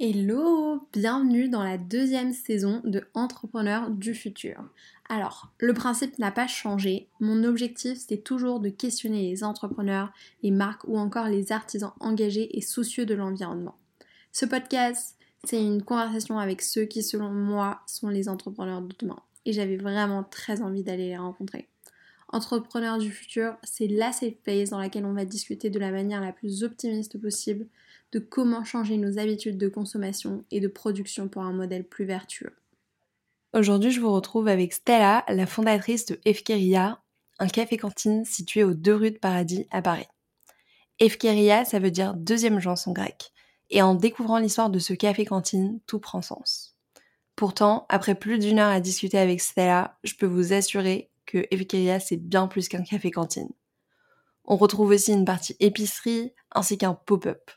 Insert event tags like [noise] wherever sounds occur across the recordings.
Hello, bienvenue dans la deuxième saison de Entrepreneurs du futur. Alors, le principe n'a pas changé. Mon objectif, c'est toujours de questionner les entrepreneurs, les marques ou encore les artisans engagés et soucieux de l'environnement. Ce podcast, c'est une conversation avec ceux qui, selon moi, sont les entrepreneurs de demain. Et j'avais vraiment très envie d'aller les rencontrer. Entrepreneurs du futur, c'est la safe place dans laquelle on va discuter de la manière la plus optimiste possible de comment changer nos habitudes de consommation et de production pour un modèle plus vertueux. Aujourd'hui, je vous retrouve avec Stella, la fondatrice de Efkeria, un café-cantine situé aux deux rues de Paradis à Paris. Efkeria, ça veut dire deuxième genre en grec. Et en découvrant l'histoire de ce café-cantine, tout prend sens. Pourtant, après plus d'une heure à discuter avec Stella, je peux vous assurer que Efkeria, c'est bien plus qu'un café-cantine. On retrouve aussi une partie épicerie ainsi qu'un pop-up.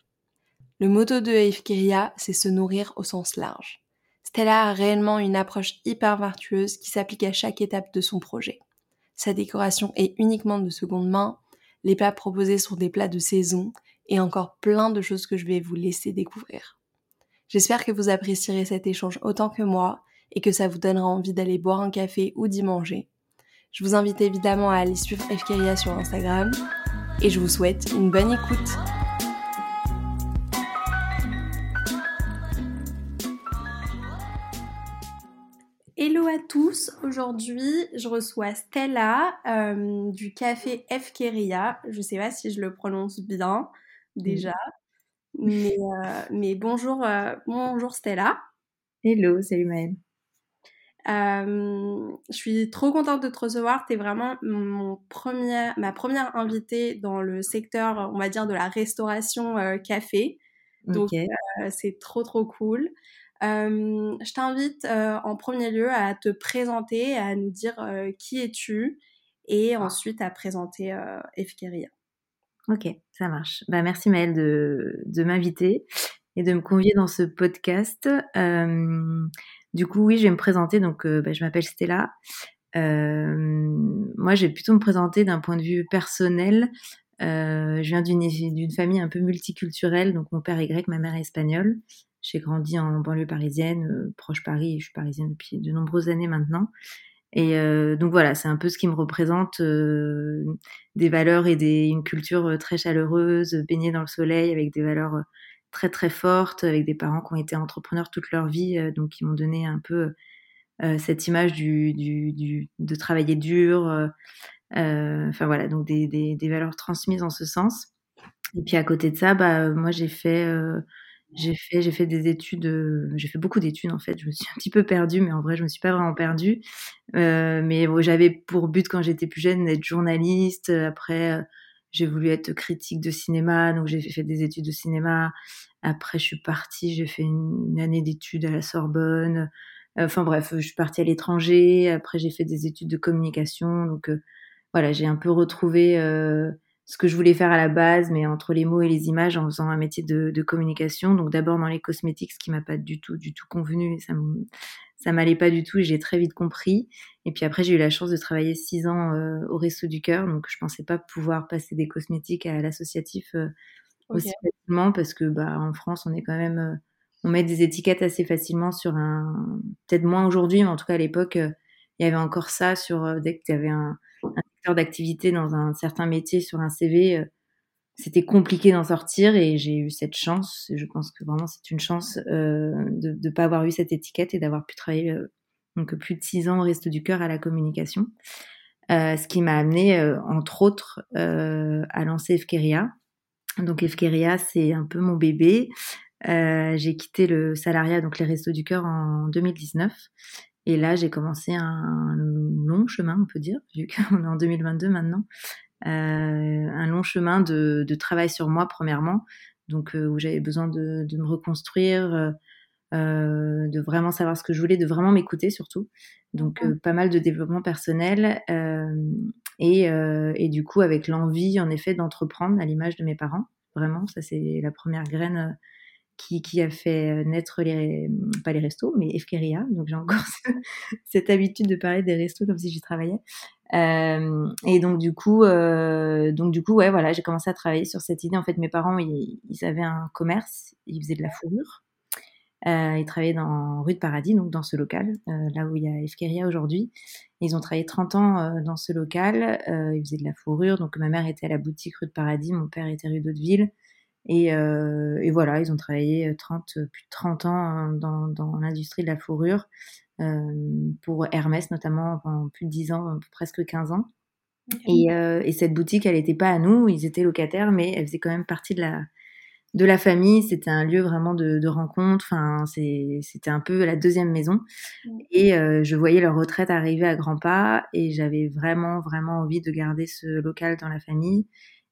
Le motto de Efkeria, c'est se nourrir au sens large. Stella a réellement une approche hyper vertueuse qui s'applique à chaque étape de son projet. Sa décoration est uniquement de seconde main, les plats proposés sont des plats de saison et encore plein de choses que je vais vous laisser découvrir. J'espère que vous apprécierez cet échange autant que moi et que ça vous donnera envie d'aller boire un café ou d'y manger. Je vous invite évidemment à aller suivre Efkeria sur Instagram et je vous souhaite une bonne écoute. Hello à tous, aujourd'hui je reçois Stella euh, du café Efkeria. Je sais pas si je le prononce bien déjà, mais, euh, mais bonjour, euh, bonjour Stella. Hello, salut Maëlle. je suis trop contente de te recevoir. Tu es vraiment mon premier, ma première invitée dans le secteur, on va dire, de la restauration café. Donc c'est trop trop cool. Euh, je t'invite euh, en premier lieu à te présenter, à nous dire euh, qui es-tu et ensuite à présenter Efkeria. Ok, ça marche. Bah, merci Maëlle de, de m'inviter et de me convier dans ce podcast. du coup, oui, je vais me présenter. Donc, bah, je m'appelle Stella. moi, je vais plutôt me présenter d'un point de vue personnel. je viens d'une famille un peu multiculturelle. Donc, mon père est grec, ma mère est espagnole. J'ai grandi en banlieue parisienne, euh, proche Paris, je suis parisienne depuis de nombreuses années maintenant. Et euh, donc voilà, c'est un peu ce qui me représente euh, des valeurs et une culture très chaleureuse, baignée dans le soleil, avec des valeurs très très fortes, avec des parents qui ont été entrepreneurs toute leur vie, donc qui m'ont donné un peu cette image de travailler dur. Enfin voilà, donc des, valeurs transmises en ce sens. Et puis à côté de ça, bah, moi j'ai fait j'ai fait, j'ai fait des études, euh, j'ai fait beaucoup d'études en fait. Je me suis [laughs] un petit peu perdue, mais en vrai, je me suis pas vraiment perdue. Euh, mais j'avais pour but quand j'étais plus jeune d'être journaliste. Après, euh, j'ai voulu être critique de cinéma, donc j'ai fait des études de cinéma. Après, je suis partie, j'ai fait une, année d'études à la Sorbonne. Enfin bref, je suis partie à l'étranger. Après, j'ai fait des études de communication. Donc voilà, j'ai un peu retrouvé ce que je voulais faire à la base, mais entre les mots et les images, en faisant un métier de, communication. Donc d'abord dans les cosmétiques, ce qui m'a pas du tout, du tout convenu, ça ça m'allait pas du tout et j'ai très vite compris. Et puis après, j'ai eu la chance de travailler six ans euh, au Resto du Cœur, donc je pensais pas pouvoir passer des cosmétiques à l'associatif euh, aussi facilement parce que bah en France, on est quand même, euh, on met des étiquettes assez facilement sur un, peut-être moins aujourd'hui, mais en tout cas à l'époque, il y avait encore ça sur dès que tu avais un d'activité dans un certain métier sur un CV, euh, c'était compliqué d'en sortir et j'ai eu cette chance. Je pense que vraiment c'est une chance euh, de ne pas avoir eu cette étiquette et d'avoir pu travailler euh, donc plus de six ans au Resto du Cœur à la communication. ce qui m'a amené, entre autres, à lancer Efkeria. Donc Efkeria, c'est un peu mon bébé. j'ai quitté le salariat, donc les Restos du Cœur, en 2019. Et là, j'ai commencé un long chemin, on peut dire, vu qu'on est en 2022 maintenant, euh, un long chemin de, de, travail sur moi, premièrement, donc euh, où j'avais besoin de, de, me reconstruire, euh, de vraiment savoir ce que je voulais, de vraiment m'écouter surtout. Donc mmh. pas mal de développement personnel et, et, du coup avec l'envie en effet d'entreprendre à l'image de mes parents. Vraiment, ça c'est la première graine qui, a fait euh, naître les, pas les restos, mais Efkeria. Donc j'ai encore [laughs] cette habitude de parler des restos comme si j'y travaillais. Euh, et donc du coup, euh, donc du coup, ouais, voilà, j'ai commencé à travailler sur cette idée. En fait, mes parents, ils, avaient un commerce, ils faisaient de la fourrure. ils travaillaient dans rue de Paradis, donc dans ce local, là où il y a Efkeria aujourd'hui. Ils ont travaillé 30 ans dans ce local. ils faisaient de la fourrure. Donc ma mère était à la boutique rue de Paradis, mon père était rue d'Hauteville. Et, et, voilà, ils ont travaillé 30, plus de 30 ans hein, dans, dans l'industrie de la fourrure. pour Hermès notamment pendant plus de 10 ans, presque 15 ans. Et, euh, et, cette boutique, elle n'était pas à nous, ils étaient locataires, mais elle faisait quand même partie de la, de la famille. C'était un lieu vraiment de, de rencontre. Enfin, c'était un peu la deuxième maison. Et euh, je voyais leur retraite arriver à grands pas, et j'avais vraiment, vraiment envie de garder ce local dans la famille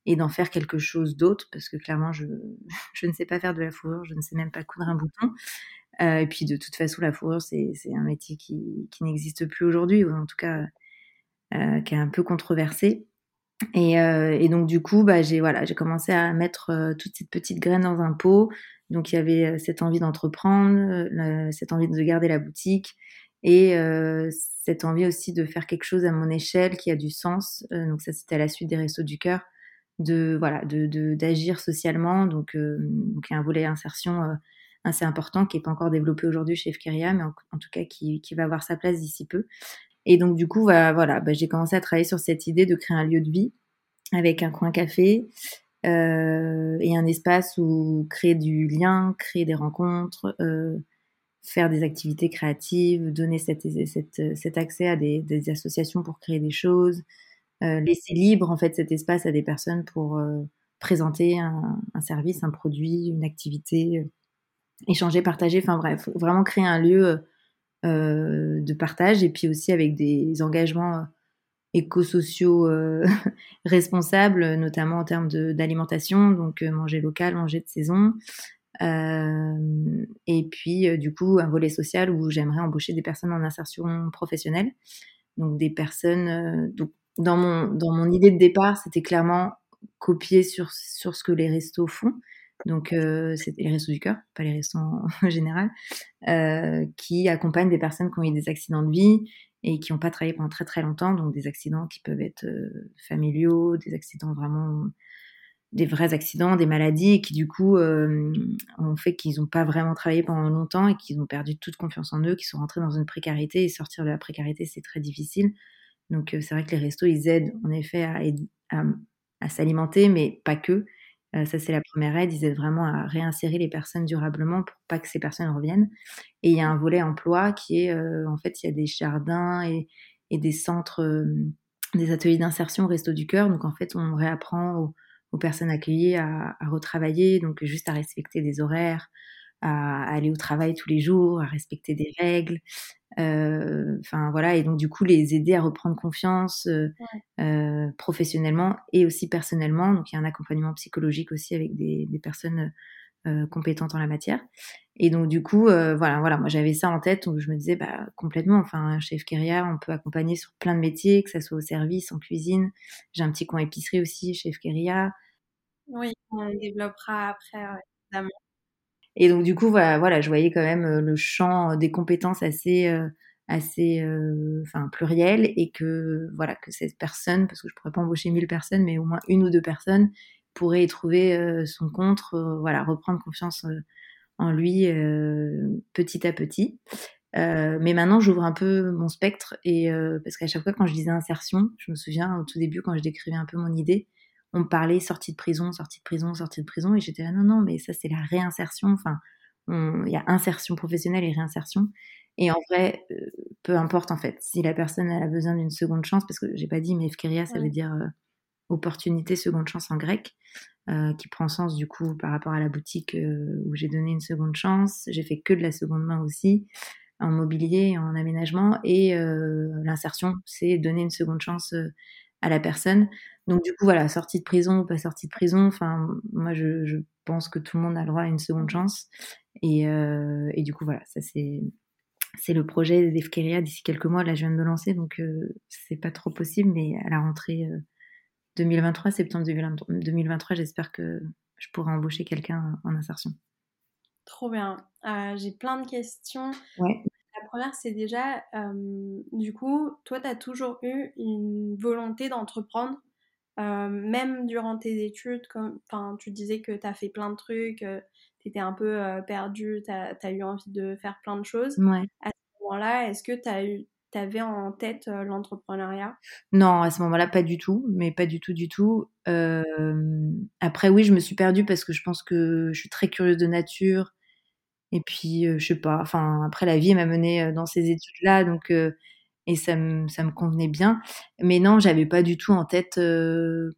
et d'en faire quelque chose d'autre, parce que clairement, je, [laughs] je ne sais pas faire de la fourrure, je ne sais même pas coudre un bouton. Euh, et puis de toute façon, la fourrure, c'est un métier qui, qui n'existe plus aujourd'hui, ou en tout cas euh, qui est un peu controversé. Et, euh, et, donc du coup, bah, j'ai voilà, commencé à mettre toutes ces petites graines dans un pot. Donc il y avait cette envie d'entreprendre, cette envie de garder la boutique et cette envie aussi de faire quelque chose à mon échelle qui a du sens. donc ça c'était à la suite des Restos du cœur, de voilà, de d'agir socialement. Donc donc il y a un volet insertion assez important qui est pas encore développé aujourd'hui chez Fkeria, mais en, tout cas qui, qui va avoir sa place d'ici peu. Et donc, du coup, bah, voilà, bah, j'ai commencé à travailler sur cette idée de créer un lieu de vie avec un coin café euh, et un espace où créer du lien, créer des rencontres, euh, faire des activités créatives, donner cet, cet accès à des, des, associations pour créer des choses, euh, laisser libre en fait cet espace à des personnes pour euh, présenter un, service, un produit, une activité, euh, échanger, partager, enfin bref, vraiment créer un lieu euh, de partage et puis aussi avec des engagements euh, éco-sociaux euh, [laughs] responsables, notamment en termes d'alimentation, donc manger local, manger de saison. et puis, du coup, un volet social où j'aimerais embaucher des personnes en insertion professionnelle. Donc, des personnes. donc, dans, mon, dans mon idée de départ, c'était clairement copier sur, sur ce que les restos font. Donc, euh, c'est les restos du cœur, pas les restos en, [laughs] général, euh, qui accompagnent des personnes qui ont eu des accidents de vie et qui n'ont pas travaillé pendant très très longtemps, donc des accidents qui peuvent être euh, familiaux, des accidents vraiment, des vrais accidents, des maladies, et qui du coup euh, ont fait qu'ils n'ont pas vraiment travaillé pendant longtemps et qu'ils ont perdu toute confiance en eux, qu'ils sont rentrés dans une précarité, et sortir de la précarité, c'est très difficile. Donc, euh, c'est vrai que les restos, ils aident en effet à, s'alimenter, mais pas que. Euh, ça, c'est la première aide. Ils aident vraiment à réinsérer les personnes durablement pour pas que ces personnes reviennent. Et il y a un volet emploi qui est, euh, en fait, il y a des jardins et, des centres, des ateliers d'insertion Resto du Cœur. Donc, en fait, on réapprend aux, personnes accueillies à, retravailler, donc juste à respecter des horaires, à, aller au travail tous les jours, à respecter des règles. Euh, enfin voilà, et donc du coup les aider à reprendre confiance euh, euh, professionnellement et aussi personnellement. Donc il y a un accompagnement psychologique aussi avec des, des personnes compétentes en la matière. Et donc du coup, voilà, voilà, moi j'avais ça en tête, donc je me disais bah complètement. Enfin, chef carrière, on peut accompagner sur plein de métiers, que ça soit au service, en cuisine. J'ai un petit coin épicerie aussi, chef Keria. Oui, on développera après, évidemment. Et donc du coup, voilà, voilà, je voyais quand même euh, le champ des compétences assez, euh, assez, euh, enfin pluriel, et que voilà que cette personne, parce que je pourrais pas embaucher mille personnes, mais au moins une ou deux personnes pourraient y trouver son compte, voilà, reprendre confiance en lui petit à petit. Euh, mais maintenant, j'ouvre un peu mon spectre et euh, parce qu'à chaque fois quand je disais insertion, je me souviens au tout début quand je décrivais un peu mon idée, on me parlait sortie de prison, sortie de prison, sortie de prison, et j'étais là, non, non, mais ça c'est la réinsertion, enfin, il y a insertion professionnelle et réinsertion. Et en vrai, euh, peu importe en fait, si la personne a besoin d'une seconde chance, parce que j'ai pas dit, mais Efkeria, ça veut dire euh, opportunité, seconde chance en grec, euh, qui prend sens du coup par rapport à la boutique euh, où j'ai donné une seconde chance. J'ai fait que de la seconde main aussi, en mobilier, en aménagement, et l'insertion, c'est donner une seconde chance à la personne. Donc du coup, voilà, sortie de prison ou pas sortie de prison, enfin, moi je, je, pense que tout le monde a le droit à une seconde chance. Et, euh, et du coup, voilà, ça c'est c'est le projet d'Efkeria d'ici quelques mois. Là, je viens de me lancer, donc euh, c'est pas trop possible, mais à la rentrée euh, 2023, septembre 2023, j'espère que je pourrai embaucher quelqu'un en insertion. Trop bien. Euh, J'ai plein de questions. Ouais. Première, c'est déjà, euh, du coup, toi, tu as toujours eu une volonté d'entreprendre, euh, même durant tes études. Comme, tu disais que tu as fait plein de trucs, euh, tu étais un peu perdu, tu as, eu envie de faire plein de choses. Ouais. À ce moment-là, est-ce que tu as eu T'avais en tête l'entrepreneuriat? Non, à ce moment-là, pas du tout, mais pas du tout, du tout. après, oui, je me suis perdue parce que je pense que je suis très curieuse de nature. Et puis, je sais pas, enfin, après, la vie m'a menée dans ces études-là, donc, et ça me, ça me convenait bien. Mais non, j'avais pas du tout en tête,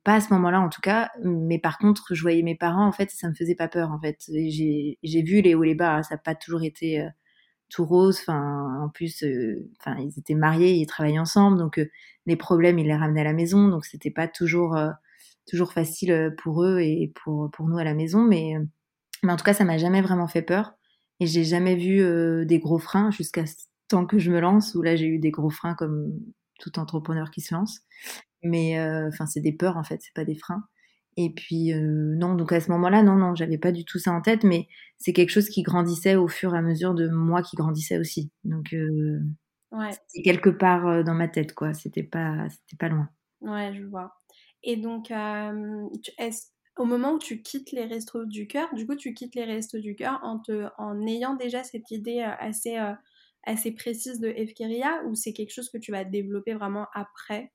pas à ce moment-là en tout cas, mais par contre, je voyais mes parents, en fait, ça me faisait pas peur, en fait. J'ai vu les hauts et les bas, hein, ça n'a pas toujours été tout rose. Enfin, en plus, enfin, ils étaient mariés, ils travaillaient ensemble, donc euh, les problèmes, ils les ramenaient à la maison, donc c'était pas toujours euh, toujours facile pour eux et pour pour nous à la maison, mais mais en tout cas, ça m'a jamais vraiment fait peur et j'ai jamais vu des gros freins jusqu'à temps que je me lance où là j'ai eu des gros freins comme tout entrepreneur qui se lance. Mais enfin, c'est des peurs en fait, c'est pas des freins. Et puis euh, non, donc à ce moment-là, non, non, j'avais pas du tout ça en tête, mais c'est quelque chose qui grandissait au fur et à mesure de moi qui grandissait aussi. Donc euh, ouais. c'était quelque part euh, dans ma tête, quoi. C'était pas, c'était pas loin. Ouais, je vois. Et donc, est au moment où tu quittes les restos du cœur, du coup, tu quittes les restos du cœur en te, en ayant déjà cette idée assez, assez précise de Efkeria, ou c'est quelque chose que tu vas développer vraiment après?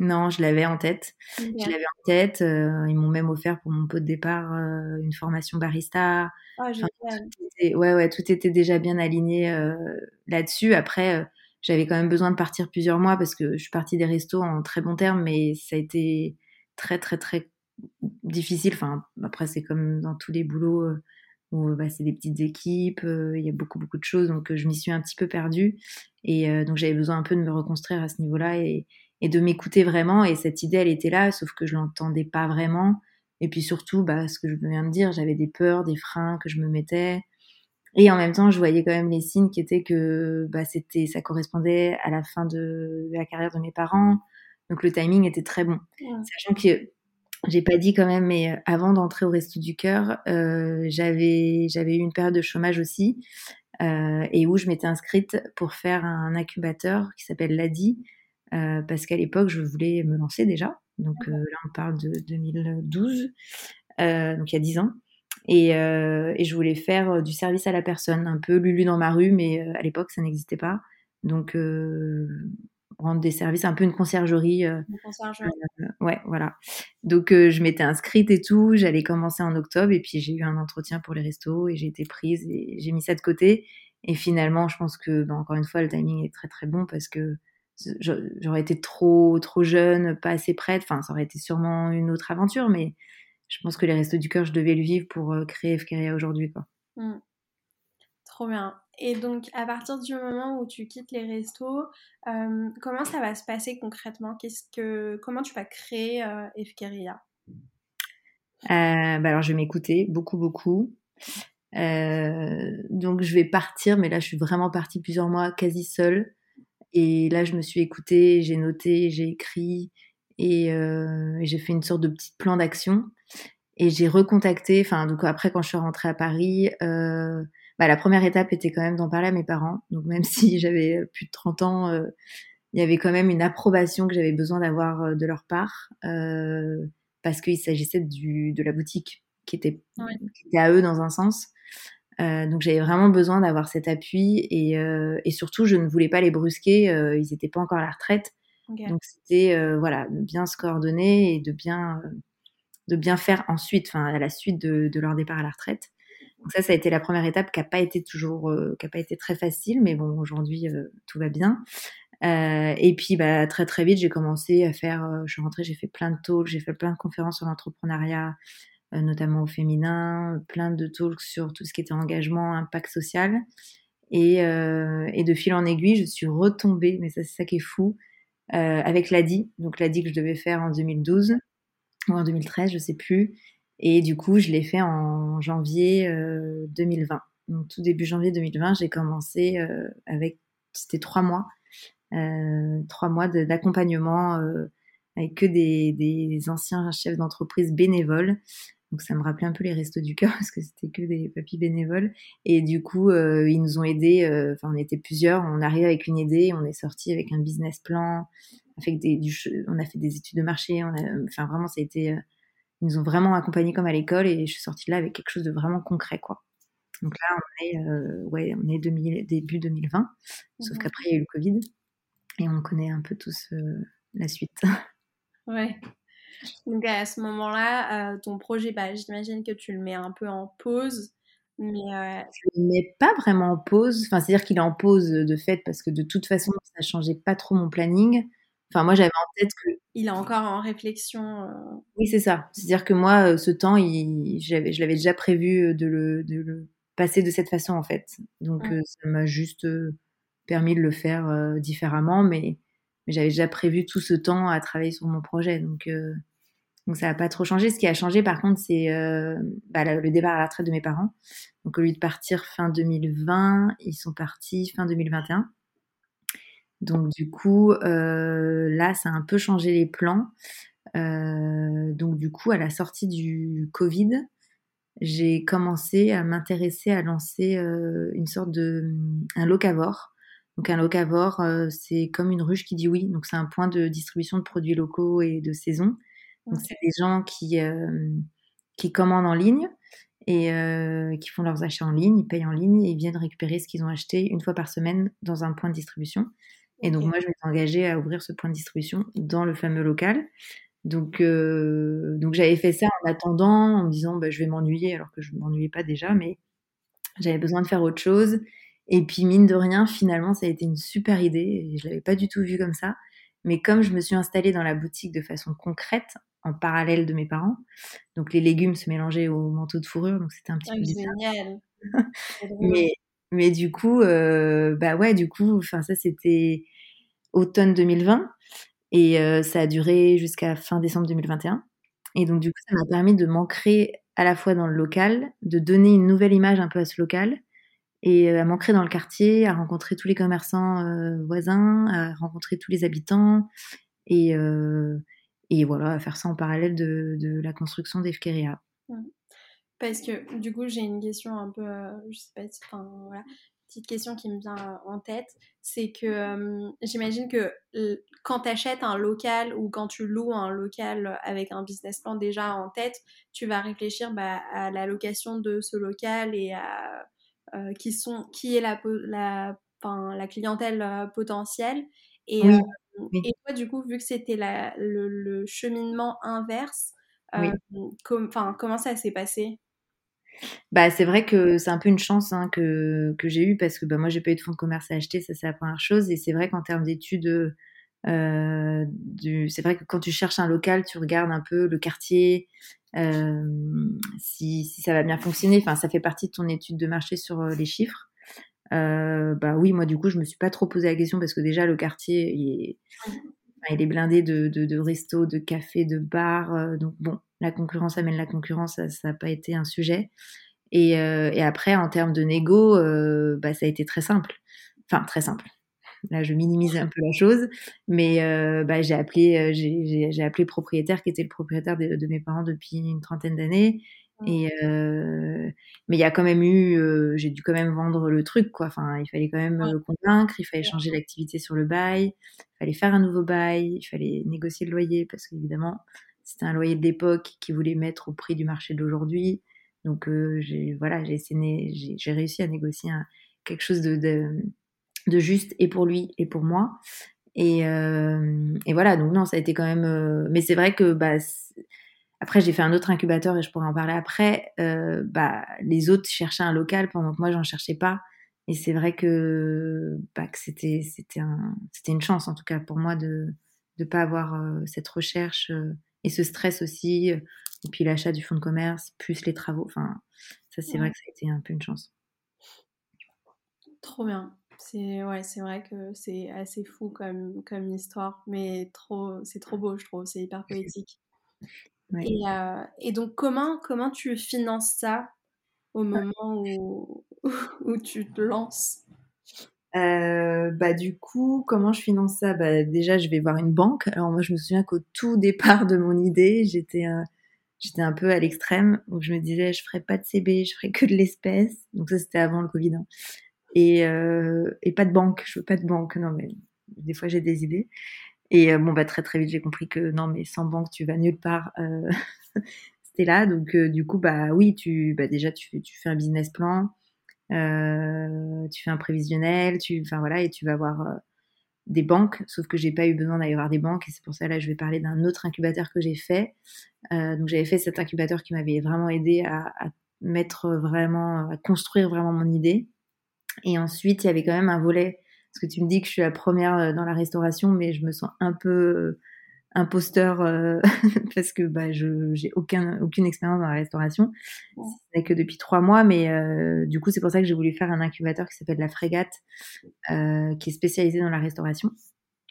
Non, je l'avais en tête. Je l'avais en tête. Euh, ils m'ont même offert pour mon pot de départ euh, une formation barista. Oh, ouais, ouais, tout était déjà bien aligné euh, là-dessus. Après, j'avais quand même besoin de partir plusieurs mois parce que je suis partie des restos en très bon terme, mais ça a été très, très, très difficile. Enfin, après, c'est comme dans tous les boulots où bah, c'est des petites équipes, il y a beaucoup, beaucoup de choses. Donc, je m'y suis un petit peu perdue. Et donc, j'avais besoin un peu de me reconstruire à ce niveau-là. Et, et de m'écouter vraiment. Et cette idée, elle était là, sauf que je l'entendais pas vraiment. Et puis surtout, bah, ce que je viens de dire, j'avais des peurs, des freins que je me mettais. Et en même temps, je voyais quand même les signes qui étaient que bah, c'était, ça correspondait à la fin de la carrière de mes parents. Donc le timing était très bon. Sachant que j'ai pas dit quand même, mais avant d'entrer au Resto du Cœur, euh, j'avais eu une période de chômage aussi, euh, et où je m'étais inscrite pour faire un incubateur qui s'appelle l'ADI, euh, parce qu'à l'époque, je voulais me lancer déjà. Donc euh, là, on parle de 2012, euh, donc il y a 10 ans. Et, et, je voulais faire du service à la personne, un peu Lulu dans ma rue, mais à l'époque, ça n'existait pas. Donc, rendre des services, un peu une conciergerie. Une conciergerie. ouais, voilà. Donc, je m'étais inscrite et tout. J'allais commencer en octobre et puis j'ai eu un entretien pour les restos et j'ai été prise et j'ai mis ça de côté. Et finalement, je pense que, bah, encore une fois, le timing est très très bon parce que j'aurais été trop trop jeune, pas assez prête. Enfin, ça aurait été sûrement une autre aventure, mais je pense que les restos du cœur, je devais le vivre pour euh, créer Fkeria aujourd'hui, quoi. Mmh. Trop bien. Et donc, à partir du moment où tu quittes les restos, euh, comment ça va se passer concrètement? Qu'est-ce que, comment tu vas créer euh, euh, bah alors, je vais m'écouter beaucoup, beaucoup. donc, je vais partir, mais là, je suis vraiment partie plusieurs mois quasi seule. Et là, je me suis écoutée, j'ai noté, j'ai écrit et, euh, j'ai fait une sorte de petit plan d'action. Et j'ai recontacté, enfin, donc après, quand je suis rentrée à Paris, euh, bah, la première étape était quand même d'en parler à mes parents. Donc, même [laughs] si j'avais plus de 30 ans, euh, il y avait quand même une approbation que j'avais besoin d'avoir euh, de leur part, euh, parce qu'il s'agissait de la boutique qui était, qui était à eux dans un sens. Euh, donc j'avais vraiment besoin d'avoir cet appui et, et, surtout je ne voulais pas les brusquer, ils n'étaient pas encore à la retraite. Donc c'était voilà de bien se coordonner et de bien de bien faire ensuite, enfin à la suite de, de, leur départ à la retraite. Donc ça ça a été la première étape qui n'a pas été toujours qui a pas été très facile, mais bon aujourd'hui tout va bien. et puis bah très très vite j'ai commencé à faire, je suis rentrée, j'ai fait plein de talks, j'ai fait plein de conférences sur l'entrepreneuriat. Euh, notamment au féminin, plein de talks sur tout ce qui était engagement, impact social. Et, euh, de fil en aiguille, je suis retombée, mais ça c'est ça qui est fou, euh, avec l'ADI, donc l'ADI que je devais faire en 2012 ou en 2013, je sais plus. Et du coup, je l'ai fait en janvier 2020. Donc tout début janvier 2020, j'ai commencé avec, c'était trois mois, trois mois d'accompagnement avec que des, des anciens chefs d'entreprise bénévoles donc ça me rappelait un peu les restos du cœur [laughs] parce que c'était que des papis bénévoles. Et du coup, euh, ils nous ont aidés. Euh, enfin, on était plusieurs. On arrivait avec une idée. On est sorti avec un business plan. Avec des, on a fait des études de marché. Enfin, vraiment, ça a été euh, ils nous ont vraiment accompagnés comme à l'école et je suis sortie de là avec quelque chose de vraiment concret, quoi. Donc là, on est, euh, ouais, on est début 2020, sauf qu'après, il y a eu le Covid et on connaît un peu tous euh, la suite. [laughs] Ouais. Donc à ce moment-là, euh, ton projet, bah, j'imagine que tu le mets un peu en pause. Mais Je le mets pas vraiment en pause. Enfin, c'est-à-dire qu'il est en pause de fait parce que de toute façon, ça changeait pas trop mon planning. Enfin, moi, j'avais en tête que. Il est encore en réflexion. Oui, c'est ça. C'est-à-dire que moi, ce temps, il, je l'avais déjà prévu de le, de le passer de cette façon en fait. Donc euh, ça m'a juste euh, permis de le faire euh, différemment, mais, mais j'avais déjà prévu tout ce temps à travailler sur mon projet, donc donc ça n'a pas trop changé. Ce qui a changé par contre, c'est bah, le départ à la retraite de mes parents. Donc au lieu de partir fin 2020, ils sont partis fin 2021. Donc du coup, là, ça a un peu changé les plans. donc du coup, à la sortie du Covid, j'ai commencé à m'intéresser à lancer euh, une sorte de un locavore. Donc un locavore, euh, c'est comme une ruche qui dit oui. Donc c'est un point de distribution de produits locaux et de saison. Donc c'est des gens qui euh, qui commandent en ligne et qui font leurs achats en ligne, ils payent en ligne et ils viennent récupérer ce qu'ils ont acheté une fois par semaine dans un point de distribution. Et donc moi je m'étais engagée à ouvrir ce point de distribution dans le fameux local. Donc, euh, donc j'avais fait ça en attendant, en me disant bah, je vais m'ennuyer, alors que je ne m'ennuyais pas déjà, mais j'avais besoin de faire autre chose. Et puis mine de rien, finalement, ça a été une super idée. Et je l'avais pas du tout vu comme ça. Mais comme je me suis installée dans la boutique de façon concrète, en parallèle de mes parents, donc les légumes se mélangeaient au manteau de fourrure, donc c'était un petit ah, peu génial. [laughs] mais, mais du coup, euh, bah ouais, du coup, enfin ça c'était automne 2020. Et euh, ça a duré jusqu'à fin décembre 2021. Et donc, du coup, ça m'a permis de m'ancrer à la fois dans le local, de donner une nouvelle image un peu à ce local, et euh, à m'ancrer dans le quartier, à rencontrer tous les commerçants euh, voisins, à rencontrer tous les habitants, et, et voilà, à faire ça en parallèle de, la construction d'Efkeria. Mmh. Parce que du coup, j'ai une question un peu, je sais pas, enfin voilà, petite question qui me vient en tête, c'est que j'imagine que quand tu achètes un local ou quand tu loues un local avec un business plan déjà en tête, tu vas réfléchir bah, à la location de ce local et à qui, sont, qui est la, la, la clientèle potentielle. Et, et toi, du coup, vu que c'était le, le, cheminement inverse, comment ça s'est passé? Bah, c'est vrai que c'est un peu une chance hein, que, j'ai eue parce que bah, moi, j'ai pas eu de fonds de commerce à acheter, ça c'est la première chose. Et c'est vrai qu'en termes d'études, euh, c'est vrai que quand tu cherches un local, tu regardes un peu le quartier, euh, si, si, ça va bien fonctionner. Enfin, ça fait partie de ton étude de marché sur euh, les chiffres. Bah oui, moi du coup, je me suis pas trop posé la question parce que déjà le quartier, il est, il est blindé de, de, de restos, de cafés, de bars. Euh, donc bon, la concurrence amène la concurrence, ça n'a pas été un sujet. Et, euh, et, après, en termes de négo, euh, bah, ça a été très simple. Enfin, très simple. Là, je minimise un peu la chose, mais bah, j'ai appelé, appelé propriétaire qui était le propriétaire de mes parents depuis une trentaine d'années. Et mais il y a quand même eu, j'ai dû quand même vendre le truc, quoi. Enfin, il fallait quand même le convaincre, il fallait changer l'activité sur le bail, il fallait faire un nouveau bail, il fallait négocier le loyer parce qu'évidemment, c'était un loyer de l'époque qui voulait mettre au prix du marché d'aujourd'hui. Donc, euh, j'ai voilà, j'ai j'ai réussi à négocier quelque chose de, de, juste et pour lui et pour moi. Et, euh, et voilà, donc non, ça a été quand même. Euh, mais c'est vrai que bah, après, j'ai fait un autre incubateur et je pourrais en parler après. Euh, bah, les autres cherchaient un local pendant que moi, j'en cherchais pas. Et c'est vrai que, bah, que c'était, c'était, un, c'était une chance, en tout cas, pour moi, de ne pas avoir euh, cette recherche et ce stress aussi, euh, et puis l'achat du fonds de commerce, plus les travaux. Enfin, ça, c'est vrai que ça a été un peu une chance. Trop bien. C'est ouais, c'est vrai que c'est assez fou comme, comme histoire, mais trop, c'est trop beau, je trouve. C'est hyper poétique. Et, euh, et, donc, comment, comment tu finances ça au moment où, [laughs] où tu te lances? Euh, bah du coup, comment je finance ça? Bah déjà, je vais voir une banque. Alors moi, je me souviens qu'au tout départ de mon idée, j'étais euh, j'étais un peu à l'extrême où je me disais, je ferai pas de CB, je ferai que de l'espèce. Donc ça, c'était avant le Covid. Hein. Et euh, et pas de banque. Je veux pas de banque. Non, mais des fois, j'ai des idées. Et euh, bon, bah très très vite, j'ai compris que non, mais sans banque, tu vas nulle part. Euh, [laughs] Stella. Donc, du coup, bah oui, tu, bah, déjà, tu, fais un business plan, tu fais un prévisionnel, tu, enfin voilà, et tu vas voir des banques, sauf que j'ai pas eu besoin d'aller voir des banques et c'est pour ça là je vais parler d'un autre incubateur que j'ai fait. Euh, donc j'avais fait cet incubateur qui m'avait vraiment aidé à, mettre vraiment, à construire vraiment mon idée. Et ensuite il y avait quand même un volet parce que tu me dis que je suis la première euh, dans la restauration, mais je me sens un peu imposteur euh, [laughs] parce que bah, je j'ai aucun aucune expérience dans la restauration. C'est que depuis trois mois mais euh, du coup c'est pour ça que j'ai voulu faire un incubateur qui s'appelle la Frégate euh, qui est spécialisé dans la restauration.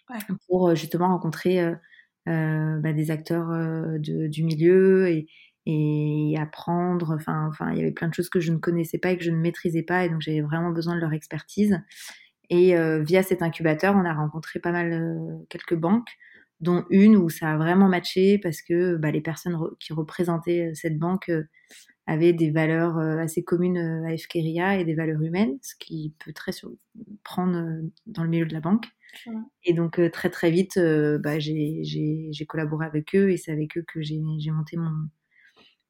Ouais. pour euh, justement rencontrer euh, bah, des acteurs de, du milieu et, et apprendre. Enfin enfin il y avait plein de choses que je ne connaissais pas et que je ne maîtrisais pas et donc j'avais vraiment besoin de leur expertise et via cet incubateur on a rencontré pas mal quelques banques dont une où ça a vraiment matché parce que bah, les personnes qui représentaient euh, cette banque euh, avaient des valeurs euh, assez communes à Efkeria et des valeurs humaines, ce qui peut très prendre dans le milieu de la banque. Et donc très très vite, bah, j'ai collaboré avec eux et c'est avec eux que j'ai monté mon,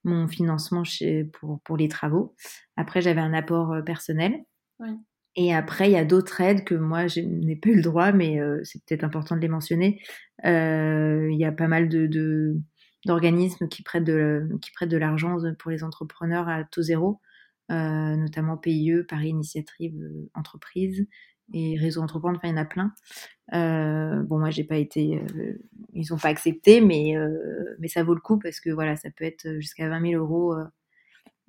mon financement chez, pour, pour les travaux. Après, j'avais un apport personnel. Ouais. Et après, il y a d'autres aides que moi, je n'ai pas eu le droit, mais euh, c'est peut-être important de les mentionner. Euh, il y a pas mal de, d'organismes qui prêtent de, qui prêtent de l'argent pour les entrepreneurs à taux zéro, euh, notamment PIE, Paris Initiative euh, Entreprise et Réseau Entreprendre, enfin il y en a plein. Euh, bon, moi j'ai pas été, euh, ils ont pas accepté, mais mais ça vaut le coup parce que voilà, ça peut être jusqu'à 20 000 euros euh,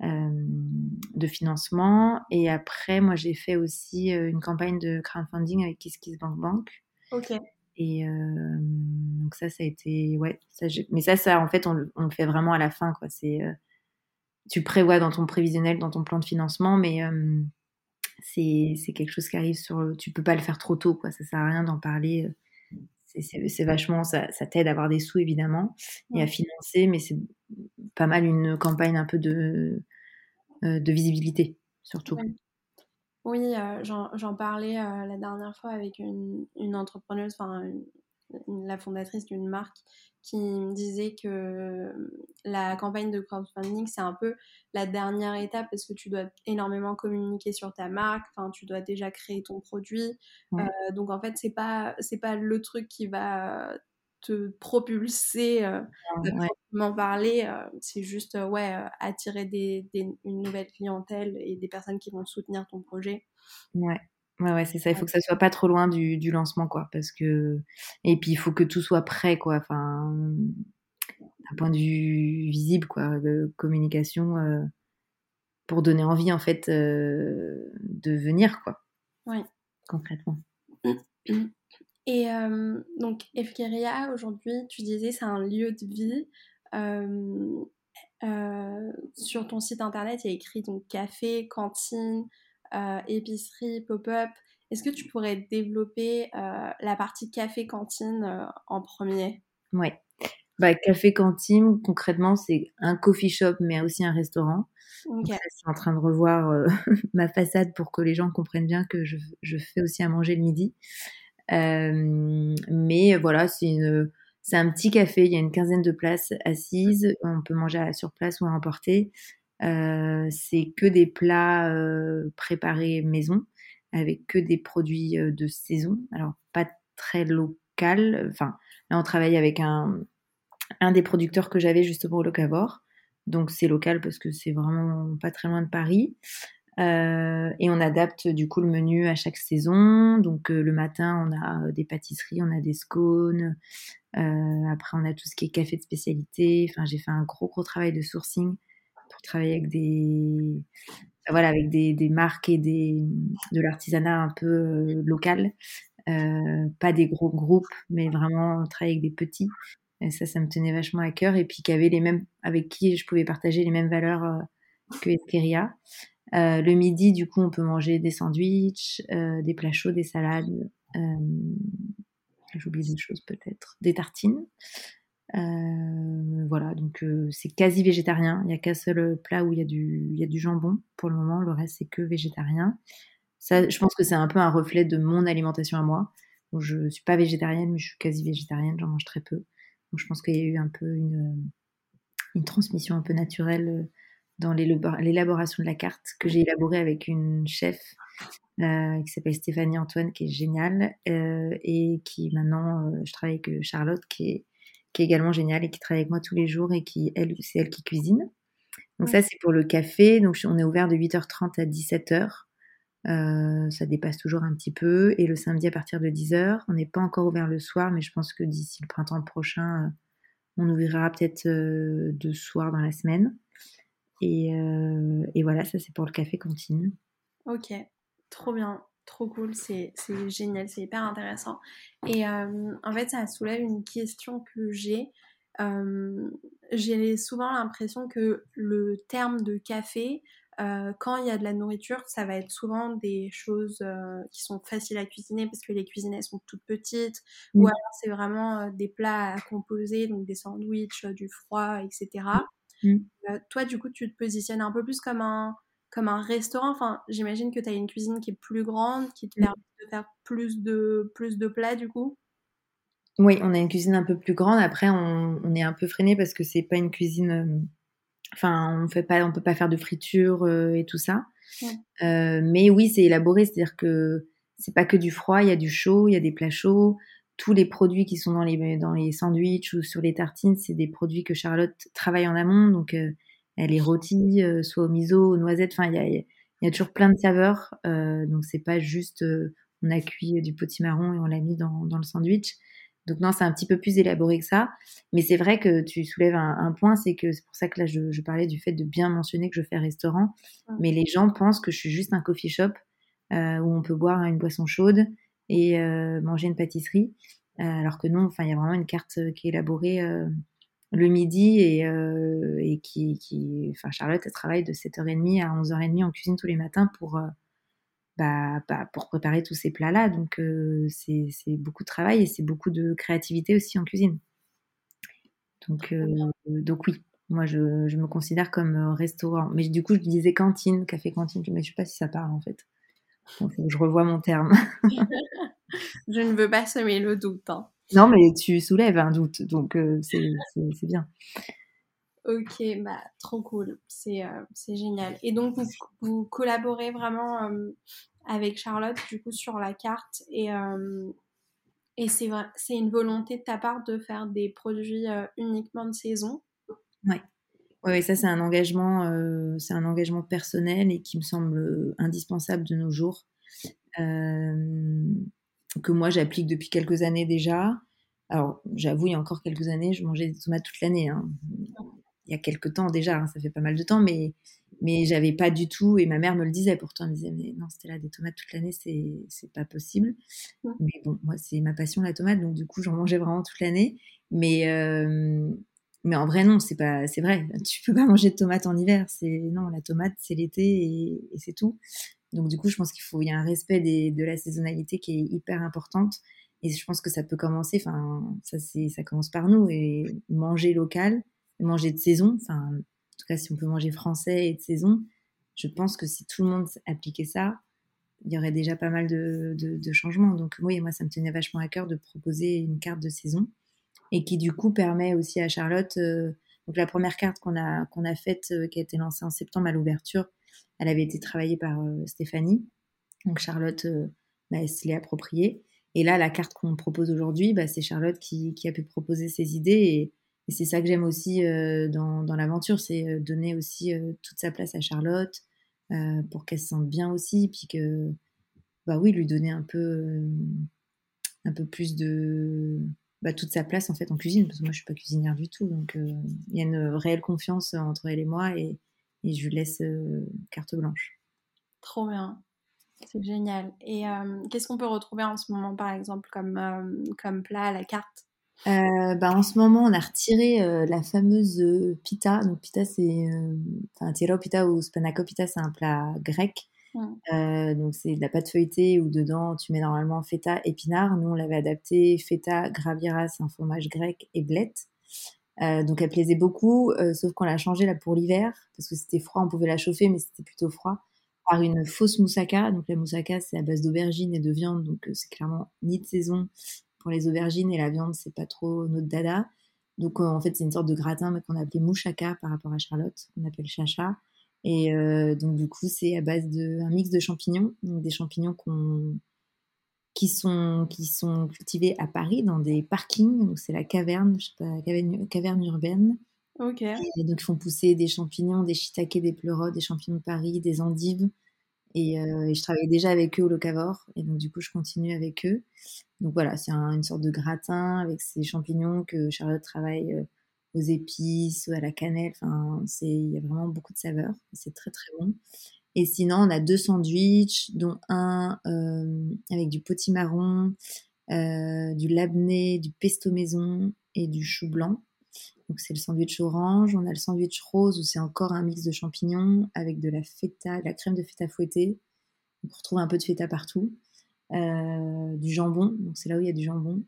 de financement. Et après, moi, j'ai fait aussi euh, une campagne de crowdfunding avec KissKissBankBank. Ok. Et euh, donc ça, ça a été, ouais. Ça, mais ça, ça, en fait, on, le fait vraiment à la fin, quoi. C'est, tu prévois dans ton prévisionnel, dans ton plan de financement, mais c'est, c'est quelque chose qui arrive sur, tu peux pas le faire trop tôt, quoi. Ça sert à rien d'en parler c'est vachement, ça, ça t'aide à avoir des sous évidemment et à financer, mais c'est pas mal une campagne un peu de, euh, de visibilité surtout. Oui, euh, j'en parlais euh, la dernière fois avec une, une entrepreneuse, enfin la fondatrice d'une marque qui me disait que la campagne de crowdfunding, c'est un peu la dernière étape parce que tu dois énormément communiquer sur ta marque, enfin, tu dois déjà créer ton produit. Euh, donc, en fait, c'est pas, c'est pas le truc qui va te propulser euh, m'en parler. Euh, c'est juste ouais attirer des, des, une nouvelle clientèle et des personnes qui vont soutenir ton projet. Ouais Ouais, ouais, c'est ça. Il faut que ça soit pas trop loin du, du lancement, quoi. Parce que. Et puis, il faut que tout soit prêt, quoi. Enfin, d'un point de vue visible, quoi, de communication, euh, pour donner envie, en fait, euh, de venir, quoi. Oui. Concrètement. Et euh, donc, Efkeria, aujourd'hui, tu disais, c'est un lieu de vie. sur ton site internet, il y a écrit donc café, cantine, euh, épicerie, pop-up. Est-ce que tu pourrais développer euh, la partie café-cantine euh, en premier? Oui. Bah, café-cantine, concrètement, c'est un coffee shop, mais aussi un restaurant. je suis en train de revoir [laughs] ma façade pour que les gens comprennent bien que je, je fais aussi à manger le midi. mais voilà, c'est une c'est un petit café, il y a une quinzaine de places assises, on peut manger sur place ou à emporter. C'est que des plats préparés maison avec que des produits de saison. Alors pas très local. Enfin, là on travaille avec un, un des producteurs que j'avais justement au Locavor. Donc c'est local parce que c'est vraiment pas très loin de Paris. Et on adapte du coup le menu à chaque saison. Donc le matin, on a des pâtisseries, on a des scones. Après, on a tout ce qui est café de spécialité. Enfin, j'ai fait un gros gros travail de sourcing pour travailler avec des voilà avec des, des marques et des de l'artisanat un peu euh, local. Euh, pas des gros groupes mais vraiment travailler avec des petits. Et ça ça me tenait vachement à cœur. Et puis qui avaient les mêmes avec qui je pouvais partager les mêmes valeurs euh, que Esqueria le midi du coup on peut manger des sandwichs des plats chauds des salades j'oublie des choses peut-être. Des tartines euh, voilà, donc euh, c'est quasi végétarien. Il n'y a qu'un seul plat où il y, a du, jambon pour le moment. Le reste, c'est que végétarien. Ça, je pense que c'est un peu un reflet de mon alimentation à moi. Je suis pas végétarienne, mais je suis quasi végétarienne. J'en mange très peu. Donc, je pense qu'il y a eu un peu une, transmission un peu naturelle dans l'élaboration de la carte que j'ai élaborée avec une chef euh, qui s'appelle Stéphanie Antoine, qui est géniale, et qui maintenant, je travaille avec Charlotte, qui est, qui est également géniale et qui travaille avec moi tous les jours et qui, elle, c'est elle qui cuisine. Donc ça, c'est pour le café. Donc on est ouvert de 8h30 à 17h. Euh, ça dépasse toujours un petit peu. Et le samedi à partir de 10h. On n'est pas encore ouvert le soir, mais je pense que d'ici le printemps prochain, on ouvrira peut-être deux soirs dans la semaine. Et, et voilà, ça c'est pour le café cantine. Ok, trop bien, trop cool, c'est génial, c'est hyper intéressant. Et euh, en fait, ça soulève une question que j'ai. Euh, j'ai souvent l'impression que le terme de café, euh, quand il y a de la nourriture, ça va être souvent des choses qui sont faciles à cuisiner parce que les cuisines elles sont toutes petites, ou mmh. alors c'est vraiment des plats à composer, donc des sandwichs, du froid, etc. Mmh. toi, du coup, tu te positionnes un peu plus comme un, comme un restaurant. Enfin, j'imagine que tu as une cuisine qui est plus grande, qui te permet de faire plus de, plus de plats du coup? Oui, on a une cuisine un peu plus grande. Après, on, est un peu freiné parce que c'est pas une cuisine. Euh, enfin, on fait pas, on peut pas faire de friture euh, et tout ça. Euh, mais oui, c'est élaboré, c'est-à-dire que c'est pas que du froid, il y a du chaud, il y a des plats chauds. Tous les produits qui sont dans les dans les sandwichs ou sur les tartines, c'est des produits que Charlotte travaille en amont, donc elle est rôtie, euh, soit au miso, aux noisettes. Enfin, il y a, y a, toujours plein de saveurs. Euh, donc, c'est pas juste euh, on a cuit du potimarron et on l'a mis dans, dans, le sandwich. Donc, non, c'est un petit peu plus élaboré que ça. Mais c'est vrai que tu soulèves un, point, c'est que c'est pour ça que là, je, je, parlais du fait de bien mentionner que je fais restaurant. Mais les gens pensent que je suis juste un coffee shop euh, où on peut boire une boisson chaude et euh, manger une pâtisserie. alors que non, enfin, il y a vraiment une carte qui est élaborée le midi et, euh, et qui, qui, enfin Charlotte elle travaille de 7h30 à 11h30 en cuisine tous les matins pour euh, bah, bah, pour préparer tous ces plats là donc euh, c'est beaucoup de travail et c'est beaucoup de créativité aussi en cuisine. Donc donc oui moi je, me considère comme restaurant. Mais du coup je disais cantine café cantine mais je sais pas si ça parle en fait. Je revois mon terme. [laughs] Je ne veux pas semer le doute hein. Non, mais tu soulèves un doute, donc euh, c'est bien. Ok, bah trop cool, c'est euh, génial. Et donc vous, vous collaborez vraiment euh, avec Charlotte du coup sur la carte et, et c'est une volonté de ta part de faire des produits uniquement de saison? Ouais. Ouais, ça c'est un engagement, c'est un engagement personnel et qui me semble indispensable de nos jours que moi j'applique depuis quelques années déjà. Alors j'avoue, il y a encore quelques années, je mangeais des tomates toute l'année. Hein. Il y a quelques temps déjà, hein, ça fait pas mal de temps, mais mais j'avais pas du tout. Et ma mère me le disait pourtant, elle me disait mais non, c'était là des tomates toute l'année, c'est c'est pas possible. Mais bon, moi c'est ma passion la tomate, donc du coup j'en mangeais vraiment toute l'année. Mais euh, mais en vrai non, c'est pas c'est vrai. Tu peux pas manger de tomates en hiver. C'est non, la tomate c'est l'été et, et c'est tout. Donc du coup, je pense qu'il faut, il y a un respect de la saisonnalité qui est hyper importante. Et je pense que ça peut commencer, enfin, ça, commence par nous et manger local, manger de saison. Enfin, en tout cas, si on peut manger français et de saison, je pense que si tout le monde appliquait ça, il y aurait déjà pas mal de, de, changements. Donc oui, moi, ça me tenait vachement à cœur de proposer une carte de saison et qui du coup permet aussi à Charlotte. Euh, donc la première carte qu'on a qu'on a faite, euh, qui a été lancée en septembre à l'ouverture, elle avait été travaillée par euh, Stéphanie. Donc Charlotte, euh, bah, se l'est appropriée. Et là, la carte qu'on propose aujourd'hui, bah, c'est Charlotte qui, a pu proposer ses idées. Et, c'est ça que j'aime aussi euh, dans, l'aventure, c'est donner aussi toute sa place à Charlotte pour qu'elle se sente bien aussi. Puis que, bah oui, lui donner un peu, un peu plus de. Bah, toute sa place en fait en cuisine, parce que moi je suis pas cuisinière du tout. Donc il y a une réelle confiance entre elle et moi. Et, et je lui laisse euh, carte blanche. Trop bien. C'est génial. Et euh, qu'est-ce qu'on peut retrouver en ce moment, par exemple, comme, euh, comme plat à la carte? Bah, En ce moment, on a retiré la fameuse pita. Donc, pita, c'est. Enfin, tiro pita ou spanako pita, c'est un plat grec. donc, c'est de la pâte feuilletée où dedans, tu mets normalement feta, épinard. Nous, on l'avait adapté feta, graviras, un fromage grec et blette. Euh, donc elle plaisait beaucoup, euh, sauf qu'on l'a changée là pour l'hiver, parce que c'était froid, on pouvait la chauffer, mais c'était plutôt froid, par une fausse moussaka. Donc la moussaka, c'est à base d'aubergines et de viande, donc euh, c'est clairement ni de saison pour les aubergines, et la viande, c'est pas trop notre dada. donc en fait, c'est une sorte de gratin mais qu'on a appelé mouchaka par rapport à Charlotte, qu'on appelle chacha. Et donc du coup, c'est à base d'un mix de champignons, donc des champignons qu'on qui sont, qui sont cultivés à Paris dans des parkings. Donc, c'est la caverne, je sais pas, caverne, caverne urbaine. Ok. Et donc, ils font pousser des champignons, des shiitake, des pleurotes, des champignons de Paris, des endives. Et, euh, je travaillais déjà avec eux au locavore. Et donc, du coup, je continue avec eux. Donc, voilà, c'est une sorte de gratin avec ces champignons que Charlotte travaille euh, aux épices, ou à la cannelle. Enfin, il y a vraiment beaucoup de saveurs. C'est très, très bon. Et sinon, on a deux sandwichs, dont un euh, avec du potimarron, euh, du labné, du pesto maison et du chou blanc. Donc c'est le sandwich orange. On a le sandwich rose où c'est encore un mix de champignons avec de la feta, de la crème de feta fouettée. on retrouve un peu de feta partout. Euh, du jambon, donc c'est là où il y a du jambon.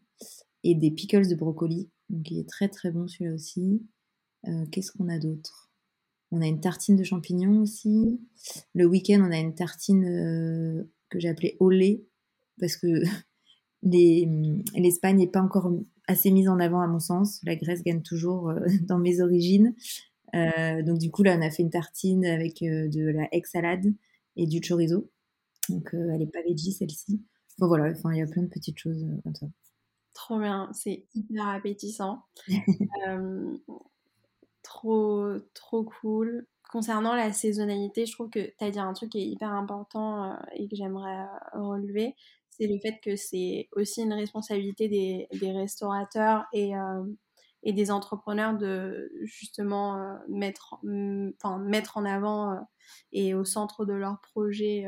Et des pickles de brocoli, donc il est très très bon celui-là aussi. Qu'est-ce qu'on a d'autre? On a une tartine de champignons aussi. Le week-end, on a une tartine euh, que j'ai appelée au lait parce que [laughs] l'Espagne n'est pas encore assez mise en avant à mon sens. La Grèce gagne toujours euh, [laughs] dans mes origines. Euh, donc du coup, là, on a fait une tartine avec de la egg salade et du chorizo. Donc elle n'est pas veggie celle-ci. Enfin voilà, enfin, il y a plein de petites choses comme ça. Trop bien, c'est hyper appétissant. [laughs] trop, trop cool. Concernant la saisonnalité, je trouve que tu as dit un truc qui est hyper important euh, et que j'aimerais euh, relever. C'est le fait que c'est aussi une responsabilité des, restaurateurs et, euh, et, des entrepreneurs de justement mettre, enfin, mettre en avant et au centre de leur projet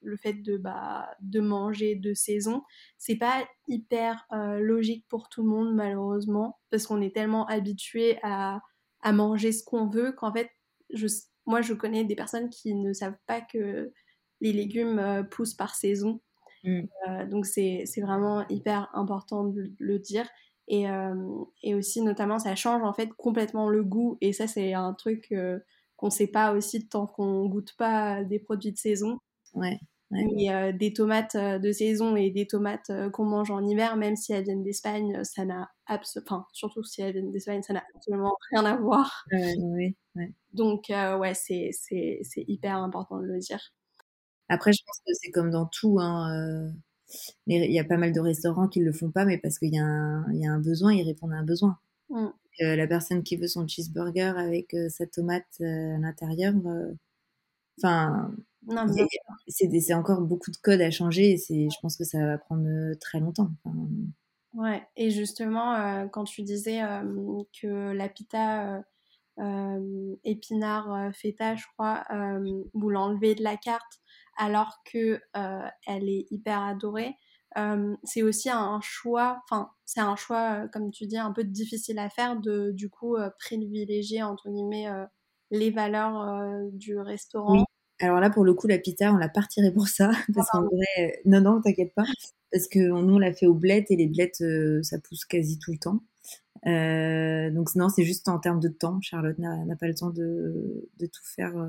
le fait de, bah, de manger de saison. C'est pas hyper logique pour tout le monde, malheureusement, parce qu'on est tellement habitué à à manger ce qu'on veut qu'en fait, je, moi je connais des personnes qui ne savent pas que les légumes euh, poussent par saison. Mm. Euh, donc c'est vraiment hyper important de le dire. Et, euh, et, aussi notamment ça change en fait complètement le goût et ça c'est un truc qu'on ne sait pas aussi tant qu'on goûte pas des produits de saison. Ouais. Euh, des tomates euh, de saison et des tomates euh, qu'on mange en hiver, même si elles viennent d'Espagne, ça n'a absolument, enfin, surtout si elles viennent d'Espagne, ça n'a absolument rien à voir. Donc, ouais, c'est, hyper important de le dire. Après, je pense que c'est comme dans tout. Hein, il y a pas mal de restaurants qui ne le font pas, mais parce qu'il y, y, a un besoin, ils répondent à un besoin. Mm. la personne qui veut son cheeseburger avec sa tomate à l'intérieur, enfin, c'est encore beaucoup de code à changer et je pense que ça va prendre euh, très longtemps. Ouais, et justement, euh, quand tu disais euh, que la pita épinard feta, je crois, vous l'enlevez de la carte alors que elle est hyper adorée, c'est aussi un choix, enfin, c'est un choix, comme tu dis, un peu difficile à faire de du coup privilégier entre guillemets les valeurs du restaurant. Alors là, pour le coup, la pita, on l'a pas retirée pour ça. [laughs] Parce qu'en vrai, non, non, t'inquiète pas. Parce que nous, on l'a fait aux blettes et les blettes, euh, ça pousse quasi tout le temps. Euh, donc non, c'est juste en termes de temps. Charlotte n'a pas le temps de, de tout faire. Euh.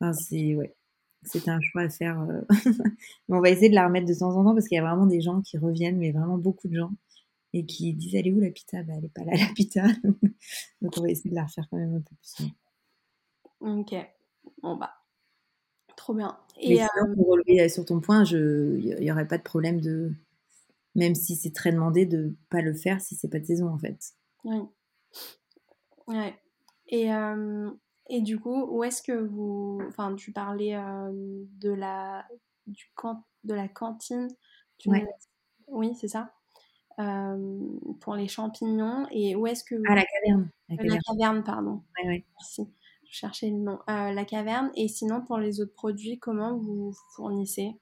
Enfin, c'est ouais, c'était un choix à faire. [laughs] mais on va essayer de la remettre de temps en temps parce qu'il y a vraiment des gens qui reviennent, mais vraiment beaucoup de gens et qui disent elle est où la pita Bah elle est pas là [laughs] la pita. donc on va essayer de la refaire quand même un peu plus. Ok. Bon bah Trop bien. Et euh, pour relever sur ton point, il n'y aurait pas de problème de, même si c'est très demandé, de pas le faire si c'est pas de saison en fait. Oui. Ouais. Et, euh, et du coup, où est-ce que vous, enfin, tu parlais euh, de la du camp, de la cantine. Oui, c'est ça. pour les champignons et où est-ce que ah la caverne la caverne, la caverne pardon ouais, ouais. merci chercher le nom, euh, la caverne. Et sinon, pour les autres produits, comment vous fournissez?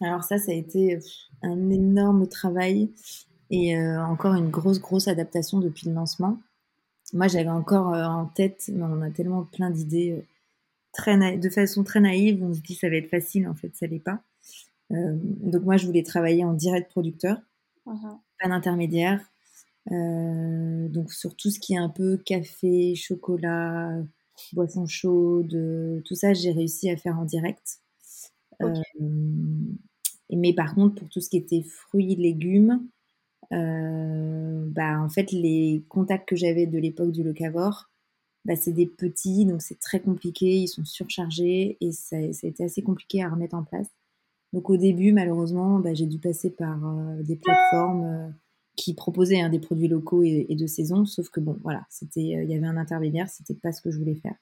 Alors ça, ça a été un énorme travail et euh, encore une grosse, grosse adaptation depuis le lancement. Moi, j'avais encore euh, en tête, mais on a tellement plein d'idées très de façon très naïve, on se dit ça va être facile, en fait, ça l'est pas. donc moi, je voulais travailler en direct producteur, uh-huh. pas d'intermédiaire. donc sur tout ce qui est un peu café, chocolat, boissons chaudes, tout ça, j'ai réussi à faire en direct. Euh, mais par contre, pour tout ce qui était fruits, légumes, bah, en fait, les contacts que j'avais de l'époque du locavor, bah, c'est des petits, donc c'est très compliqué, ils sont surchargés et ça, ça, a été assez compliqué à remettre en place. Donc au début, malheureusement, bah, j'ai dû passer par des plateformes qui proposaient hein, des produits locaux et, de saison, sauf que bon, voilà, c'était, il y avait un intermédiaire, c'était pas ce que je voulais faire.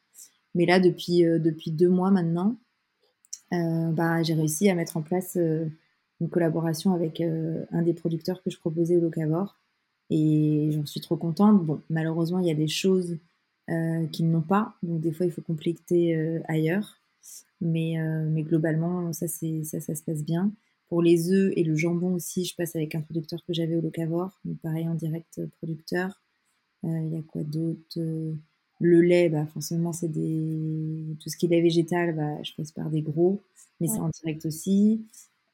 Mais là, depuis, depuis deux mois maintenant, bah, j'ai réussi à mettre en place une collaboration avec un des producteurs que je proposais au Locavor. Et j'en suis trop contente. Bon, malheureusement, il y a des choses euh, qu'ils n'ont pas, donc des fois, il faut compléter ailleurs. Mais, mais globalement, ça, ça, ça se passe bien. Pour les œufs et le jambon aussi, je passe avec un producteur que j'avais au Locavor, donc pareil en direct producteur. Il y a quoi d'autre Le lait, bah, forcément, c'est des. Tout ce qui est lait végétal, bah, je passe par des gros, mais c'est en direct aussi.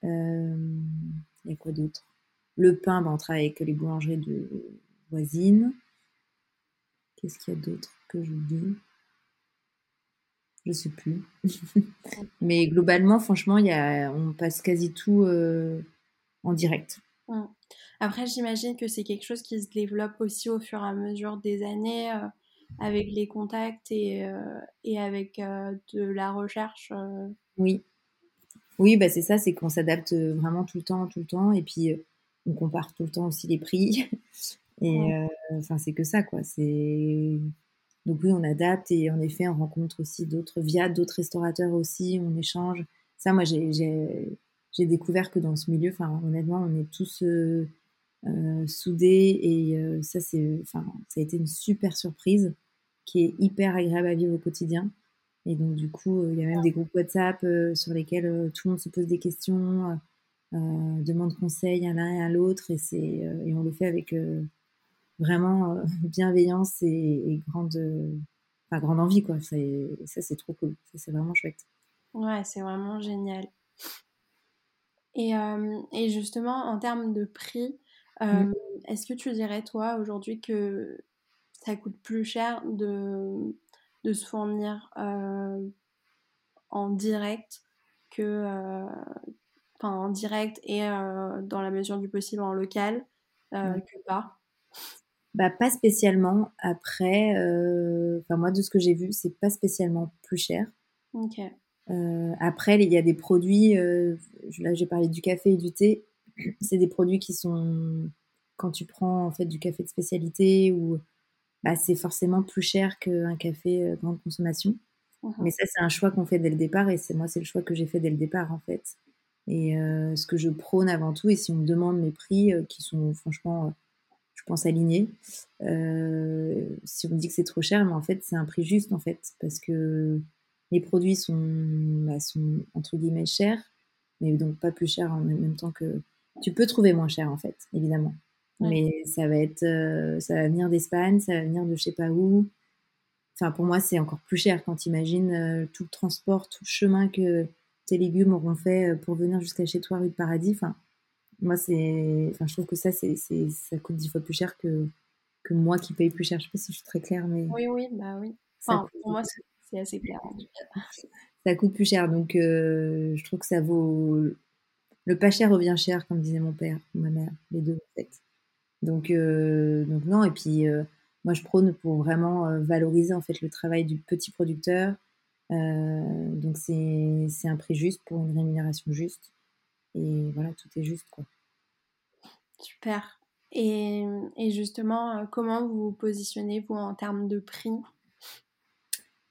Il y a quoi d'autre? Le pain, bah, on travaille avec les boulangeries de voisines. Qu'est-ce qu'il y a d'autre que je dis? Je sais plus. [laughs] Mais globalement, franchement, y a, on passe quasi tout euh, en direct. Après, j'imagine que c'est quelque chose qui se développe aussi au fur et à mesure des années, euh, avec les contacts et, euh, et avec de la recherche. Oui, oui, bah c'est ça, c'est qu'on s'adapte vraiment tout le temps, tout le temps, et puis on compare tout le temps aussi les prix. [laughs] Et enfin, c'est que ça, quoi. C'est donc oui, on adapte et en effet, on rencontre aussi d'autres via d'autres restaurateurs aussi, on échange. Ça, moi, j'ai découvert que dans ce milieu, enfin, honnêtement, on est tous euh, soudés et ça, c'est, enfin, ça a été une super surprise qui est hyper agréable à vivre au quotidien. Et donc, du coup, il y a même des groupes WhatsApp sur lesquels tout le monde se pose des questions, demande conseil à l'un et à l'autre, et, c'est, et on le fait avec vraiment bienveillance et, grande, enfin, grande envie, quoi. Ça, c'est trop cool. Ça, c'est vraiment chouette. Ouais, c'est vraiment génial. Et, et, justement, en termes de prix, mmh. est-ce que tu dirais, toi, aujourd'hui, que ça coûte plus cher de de se fournir euh, en direct que euh, enfin en direct et euh, dans la mesure du possible en local que pas? Bah, pas spécialement. Après, enfin moi de ce que j'ai vu, c'est pas spécialement plus cher. Ok. après, il y a des produits. là, j'ai parlé du café et du thé. C'est des produits qui sont quand tu prends en fait du café de spécialité ou bah, c'est forcément plus cher qu'un café euh, grande consommation. Mmh Mais ça, c'est un choix qu'on fait dès le départ et c'est moi, c'est le choix que j'ai fait dès le départ en fait. Et euh, ce que je prône avant tout, et si on me demande mes prix, euh, qui sont franchement, pense, alignés, si on me dit que c'est trop cher, mais en fait, c'est un prix juste en fait, parce que les produits sont, bah, sont entre guillemets chers, mais donc pas plus chers en même temps que. Tu peux trouver moins cher en fait, évidemment. Mais ça va être, euh, ça va venir d'Espagne, ça va venir de je sais pas où. Enfin, pour moi, c'est encore plus cher quand tu imagines euh, tout le transport, tout le chemin que tes légumes auront fait euh, pour venir jusqu'à chez toi, rue de Paradis. Enfin, moi, c'est, enfin, je trouve que ça, c'est, ça coûte dix fois plus cher que, que moi qui paye plus cher. Je sais pas si je suis très claire, mais. Oui, oui, bah oui. Enfin, pour moi, c'est assez clair. [laughs] ça coûte plus cher, donc je trouve que ça vaut. Le pas cher revient cher, comme disait mon père ou ma mère, les deux en fait. Donc, euh, donc non, et puis euh, moi je prône pour vraiment euh, valoriser en fait le travail du petit producteur. donc c'est un prix juste pour une rémunération juste. Et voilà, tout est juste quoi. Super. Et, et justement, comment vous vous positionnez vous en termes de prix?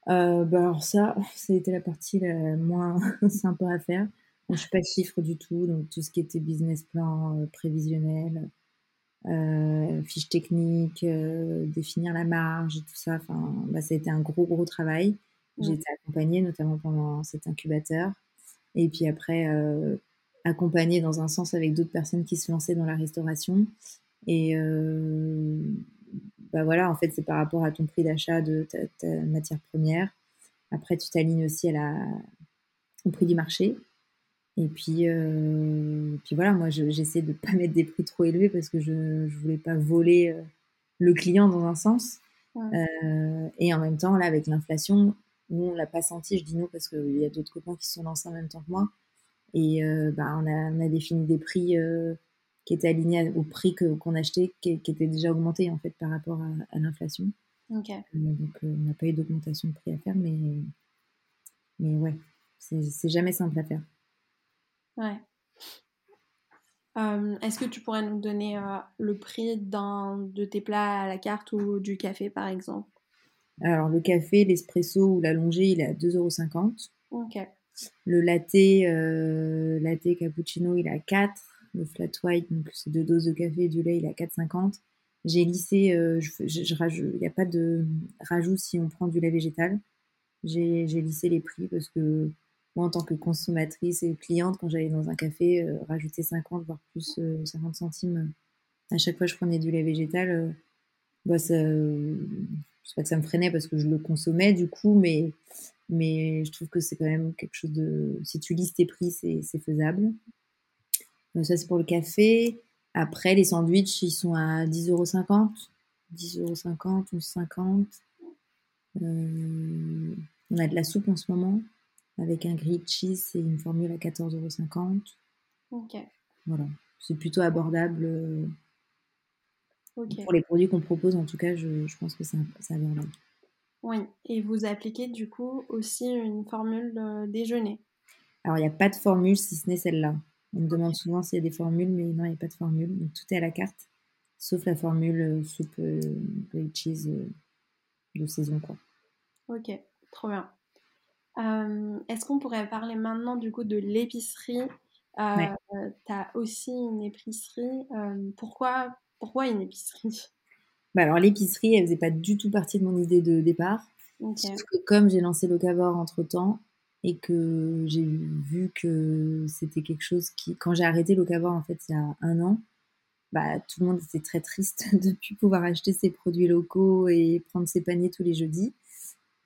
Euh, bah alors ça, [laughs] ça a été la partie la moins [laughs] sympa à faire. je ne suis pas chiffre du tout, donc tout ce qui était business plan, prévisionnel, euh, fiches techniques, euh, définir la marge tout ça. Enfin, bah, ça a été un gros, gros travail. J'ai été accompagnée, notamment pendant cet incubateur. Et puis après, accompagnée dans un sens avec d'autres personnes qui se lançaient dans la restauration. Et euh, bah voilà, en fait, c'est par rapport à ton prix d'achat de ta, matière première. Après, tu t'alignes aussi à la, au prix du marché. Et puis, euh, puis voilà, moi j'essaie de ne pas mettre des prix trop élevés parce que je ne voulais pas voler euh, le client dans un sens. Euh, et en même temps, là, avec l'inflation, nous on l'a pas senti, je dis nous parce qu'il y a d'autres copains qui se sont lancés en même temps que moi. Et bah, on, a, on a défini des prix qui était aligné au prix qu'on achetait, qui, qui, était déjà augmenté en fait par rapport à, l'inflation. Ok. donc on n'a pas eu d'augmentation de prix à faire, mais, mais ouais, c'est jamais simple à faire. Ouais. Euh, est-ce que tu pourrais nous donner euh, le prix de tes plats à la carte ou du café par exemple? Alors le café, l'espresso ou l'allongé, il est à 2,50€. Ok. Le latte, euh, latte cappuccino, il à 4. Le flat white, donc c'est deux doses de café et du lait, il à 4,50. J'ai lissé, il n'y a pas de rajout si on prend du lait végétal. J'ai lissé les prix parce que moi, en tant que consommatrice et cliente, quand j'allais dans un café, euh, rajouter 50, voire plus 50 euh, centimes euh, à chaque fois que je prenais du lait végétal, bah, ça, sais pas que ça me freinait parce que je le consommais du coup, mais, mais je trouve que c'est quand même quelque chose de. Si tu lises tes prix, c'est faisable. Donc, ça, c'est pour le café. Après, les sandwichs, ils sont à 10,50€. 10,50€, 11,50€. Euh, on a de la soupe en ce moment avec un grilled cheese, c'est une formule à 14,50€. Ok. Voilà, c'est plutôt abordable. Euh, pour les produits qu'on propose, en tout cas, je, pense que c'est abordable. Oui, et vous appliquez du coup aussi une formule déjeuner Alors, il n'y a pas de formule si ce n'est celle-là. On me demande souvent s'il y a des formules, mais non, il n'y a pas de formule. Donc, tout est à la carte, sauf la formule euh, soupe euh, grilled cheese de saison. Quoi. Ok, trop bien. Euh, est-ce qu'on pourrait parler maintenant du coup de l'épicerie? Euh, Tu as aussi une épicerie. Euh, pourquoi, pourquoi une épicerie? Bah Alors l'épicerie, elle faisait pas du tout partie de mon idée de départ. Sauf que comme j'ai lancé le Cavor entre temps et que j'ai vu que c'était quelque chose qui, quand j'ai arrêté le Cavor en fait il y a un an, bah, tout le monde était très triste [laughs] de ne plus pouvoir acheter ses produits locaux et prendre ses paniers tous les jeudis.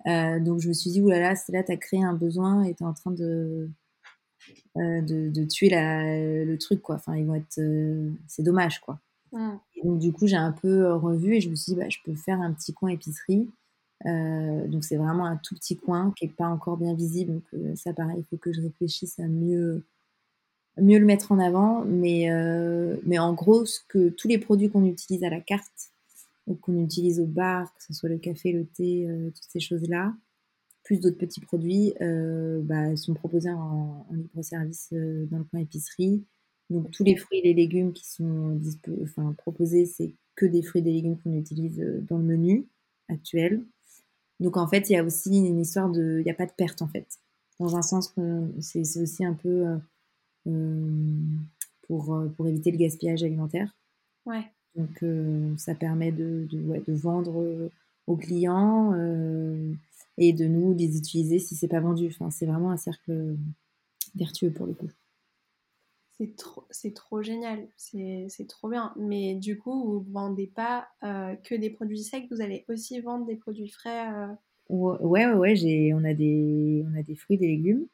Euh, donc je me suis dit, oulala, c'est là, tu as créé un besoin et tu es en train de, euh, de, de, tuer la, le truc, quoi. Enfin, ils vont être. Euh, c'est dommage, quoi. Mmh. Donc du coup, j'ai un peu revu et je me suis dit, bah, je peux faire un petit coin épicerie. donc c'est vraiment un tout petit coin qui n'est pas encore bien visible. Donc ça, pareil, il faut que je réfléchisse à mieux le mettre en avant. Mais, en gros, tous les produits qu'on utilise à la carte, qu'on utilise au bar, que ce soit le café, le thé, euh, toutes ces choses-là, plus d'autres petits produits, euh, bah, sont proposés en, libre-service euh, dans le coin épicerie. Donc tous les fruits et les légumes qui sont enfin, proposés, c'est que des fruits et des légumes qu'on utilise dans le menu actuel. Donc en fait, il y a aussi une histoire de... Il n'y a pas de perte en fait. Dans un sens, c'est aussi un peu pour, pour éviter le gaspillage alimentaire. Ouais. Donc euh, ça permet de, de, vendre euh, aux clients euh, et de nous les utiliser si c'est pas vendu. Enfin, c'est vraiment un cercle vertueux pour le coup. C'est trop, c'est trop génial, c'est, trop bien. Mais du coup, vous ne vendez pas que des produits secs, vous allez aussi vendre des produits frais Ouais, ouais, ouais, j'ai, on, a des, on a des fruits, des légumes.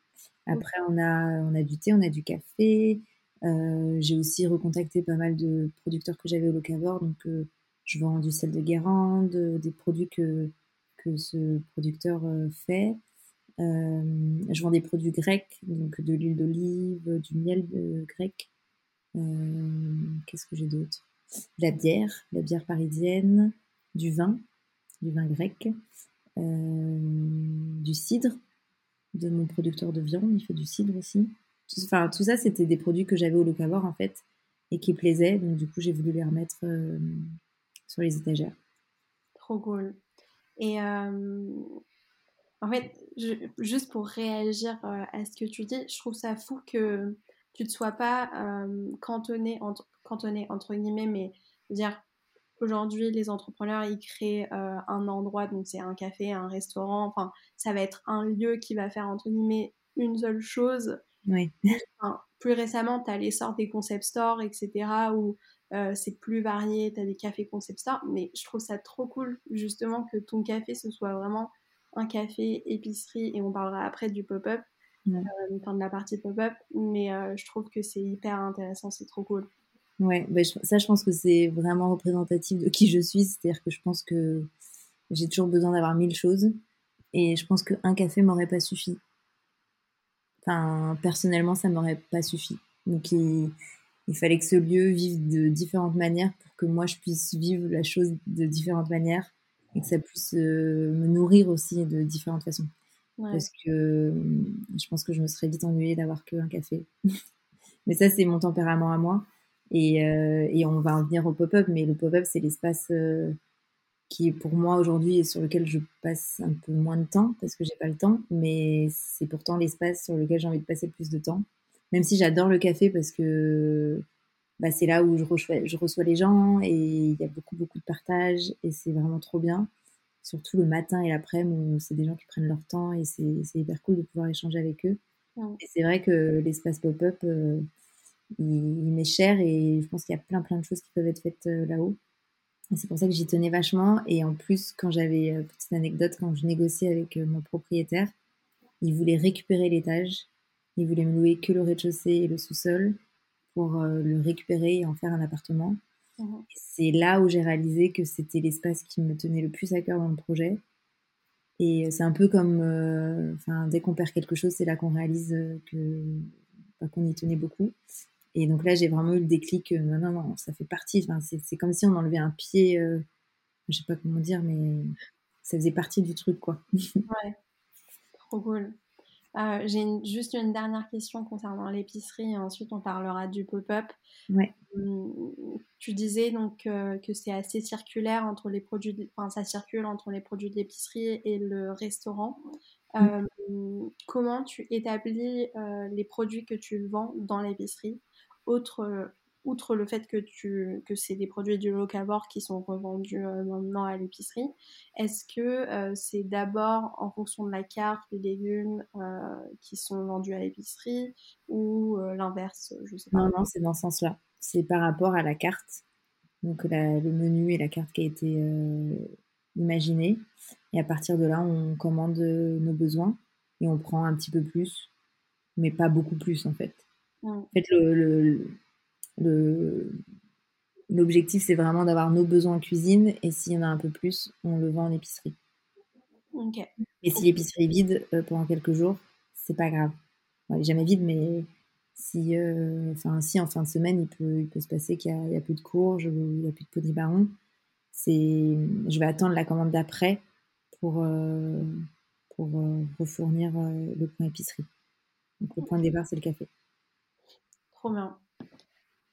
Après, on a, on a du thé, on a du café, euh, j'ai aussi recontacté pas mal de producteurs que j'avais au Locavor, donc euh, je vends du sel de Guérande, des produits que, que ce producteur euh, fait. Je vends des produits grecs, donc de l'huile d'olive, du miel grec. Qu'est-ce que j'ai d'autre? La bière, la bière parisienne, du vin, du vin grec, du cidre de mon producteur de viande, il fait du cidre aussi. Enfin, tout ça, c'était des produits que j'avais au locavor, en fait, et qui plaisaient. Donc, du coup, j'ai voulu les remettre euh, sur les étagères. Trop cool. Et euh, en fait, juste pour réagir euh, à ce que tu dis, je trouve ça fou que tu ne sois pas cantonné, entre, cantonné, entre guillemets, mais dire aujourd'hui, les entrepreneurs, ils créent un endroit, donc c'est un café, un restaurant, enfin, ça va être un lieu qui va faire, entre guillemets, une seule chose oui. plus récemment, tu as l'essor des concept stores, etc., où euh, c'est plus varié, tu as des cafés concept stores, mais je trouve ça trop cool, justement, que ton café, ce soit vraiment un café épicerie, et on parlera après du pop-up, euh, enfin de la partie pop-up, mais euh, je trouve que c'est hyper intéressant, c'est trop cool. Ouais, bah, ça, je pense que c'est vraiment représentatif de qui je suis, c'est-à-dire que je pense que j'ai toujours besoin d'avoir mille choses, et je pense qu'un café m'aurait pas suffi. Personnellement, ça m'aurait pas suffi. Donc, il fallait que ce lieu vive de différentes manières pour que moi je puisse vivre la chose de différentes manières et que ça puisse me nourrir aussi de différentes façons. Parce que je pense que je me serais vite ennuyée d'avoir qu'un café. [laughs] mais ça, c'est mon tempérament à moi. Et, et, on va en venir au pop-up, mais le pop-up, c'est l'espace qui est pour moi aujourd'hui et sur lequel je passe un peu moins de temps parce que j'ai pas le temps, mais c'est pourtant l'espace sur lequel j'ai envie de passer le plus de temps. Même si j'adore le café parce que bah, c'est là où je reçois, je reçois les gens et il y a beaucoup beaucoup de partage et c'est vraiment trop bien. Surtout le matin et l'après-midi c'est des gens qui prennent leur temps et c'est hyper cool de pouvoir échanger avec eux. Et c'est vrai que l'espace pop-up, euh, il, m'est cher et je pense qu'il y a plein plein de choses qui peuvent être faites euh, là-haut. C'est pour ça que j'y tenais vachement. Et en plus, quand j'avais, euh, petite anecdote, quand je négociais avec mon propriétaire, il voulait récupérer l'étage. Il voulait me louer que le rez-de-chaussée et le sous-sol pour le récupérer et en faire un appartement. Mmh. C'est là où j'ai réalisé que c'était l'espace qui me tenait le plus à cœur dans le projet. Et c'est un peu comme, euh, enfin, dès qu'on perd quelque chose, c'est là qu'on réalise euh, que qu'on y tenait beaucoup. Et donc là, j'ai vraiment eu le déclic. non, non, non, ça fait partie. Enfin, c'est comme si on enlevait un pied. Euh, je sais pas comment dire, mais ça faisait partie du truc, quoi. [laughs] ouais, trop cool. Euh, j'ai juste une dernière question concernant l'épicerie et ensuite on parlera du pop-up. Ouais. Hum, tu disais donc euh, que c'est assez circulaire entre les produits, enfin ça circule entre les produits de l'épicerie et le restaurant. Mm. Euh, comment tu établis les produits que tu vends dans l'épicerie, autre outre le fait que, tu, que c'est des produits du locavore qui sont revendus euh, maintenant à l'épicerie, est-ce que euh, c'est d'abord en fonction de la carte des légumes euh, qui sont vendus à l'épicerie ou l'inverse Je sais pas. Non, non, c'est dans ce sens-là. C'est par rapport à la carte, donc le menu et la carte qui a été imaginée. Et à partir de là, on commande nos besoins et on prend un petit peu plus, mais pas beaucoup plus en fait. En fait, le L'objectif, c'est vraiment d'avoir nos besoins en cuisine et s'il y en a un peu plus, on le vend en épicerie. Et si l'épicerie est vide euh, pendant quelques jours, c'est pas grave. elle est jamais vide, mais si, euh, enfin, si en fin de semaine, il peut, il peut se passer qu'il n'y a, plus de courges il n'y a plus de potimarron, c'est, je vais attendre la commande d'après pour, euh, pour refournir le point épicerie. Donc le point de départ, c'est le café. Trop bien.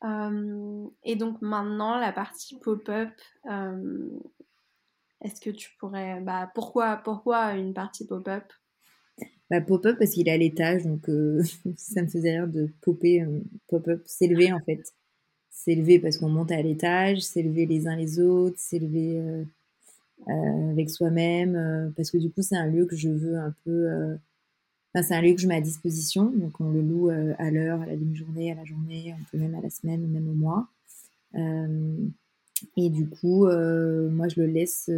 Euh, et donc maintenant, la partie pop-up, euh, est-ce que tu pourrais... Bah, pourquoi, pourquoi une partie pop-up? Bah, Pop-up parce qu'il est à l'étage, donc euh, [laughs] ça me faisait rire de popper, pop-up, s'élever en fait. S'élever parce qu'on monte à l'étage, s'élever les uns les autres, s'élever avec soi-même, parce que du coup c'est un lieu que je veux un peu c'est un lieu que je mets à disposition, donc on le loue euh, à l'heure, à la demi-journée, à la journée, on peut même à la semaine ou même au mois. Euh, et du coup, euh, moi je le laisse.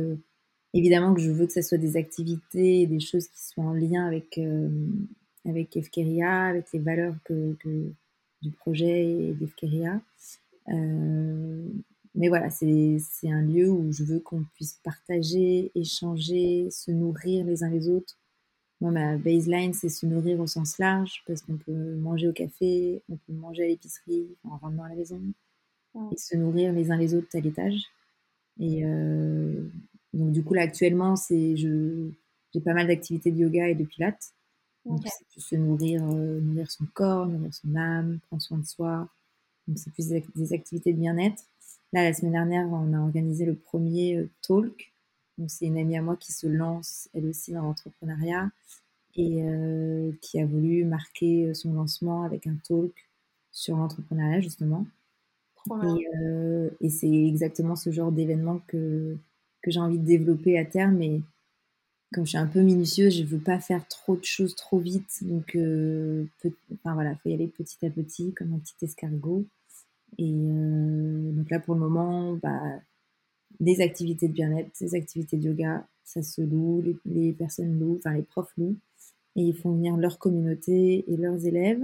évidemment que je veux que ce soit des activités et des choses qui soient en lien avec avec Efkeria, avec les valeurs que, du projet d'Efkeria. mais voilà, c'est un lieu où je veux qu'on puisse partager, échanger, se nourrir les uns les autres moi, ma baseline, c'est se nourrir au sens large, parce qu'on peut manger au café, on peut manger à l'épicerie, en rentrant à la maison, et se nourrir les uns les autres à l'étage. Et euh, donc, du coup, là, actuellement, c'est, je, j'ai pas mal d'activités de yoga et de pilates. Donc, c'est se nourrir, euh, nourrir son corps, nourrir son âme, prendre soin de soi. Donc, c'est plus des activités de bien-être. Là, la semaine dernière, on a organisé le premier euh, talk donc c'est une amie à moi qui se lance elle aussi dans l'entrepreneuriat et euh, qui a voulu marquer son lancement avec un talk sur l'entrepreneuriat justement. Et, euh, et c'est exactement ce genre d'événement que, que j'ai envie de développer à terme. Et comme je suis un peu minutieuse, je veux pas faire trop de choses trop vite. Donc, euh, enfin voilà, faut y aller petit à petit, comme un petit escargot. Et donc là, pour le moment, bah, des activités de bien-être, des activités de yoga, ça se loue, les, personnes louent, enfin les profs louent, et ils font venir leur communauté et leurs élèves.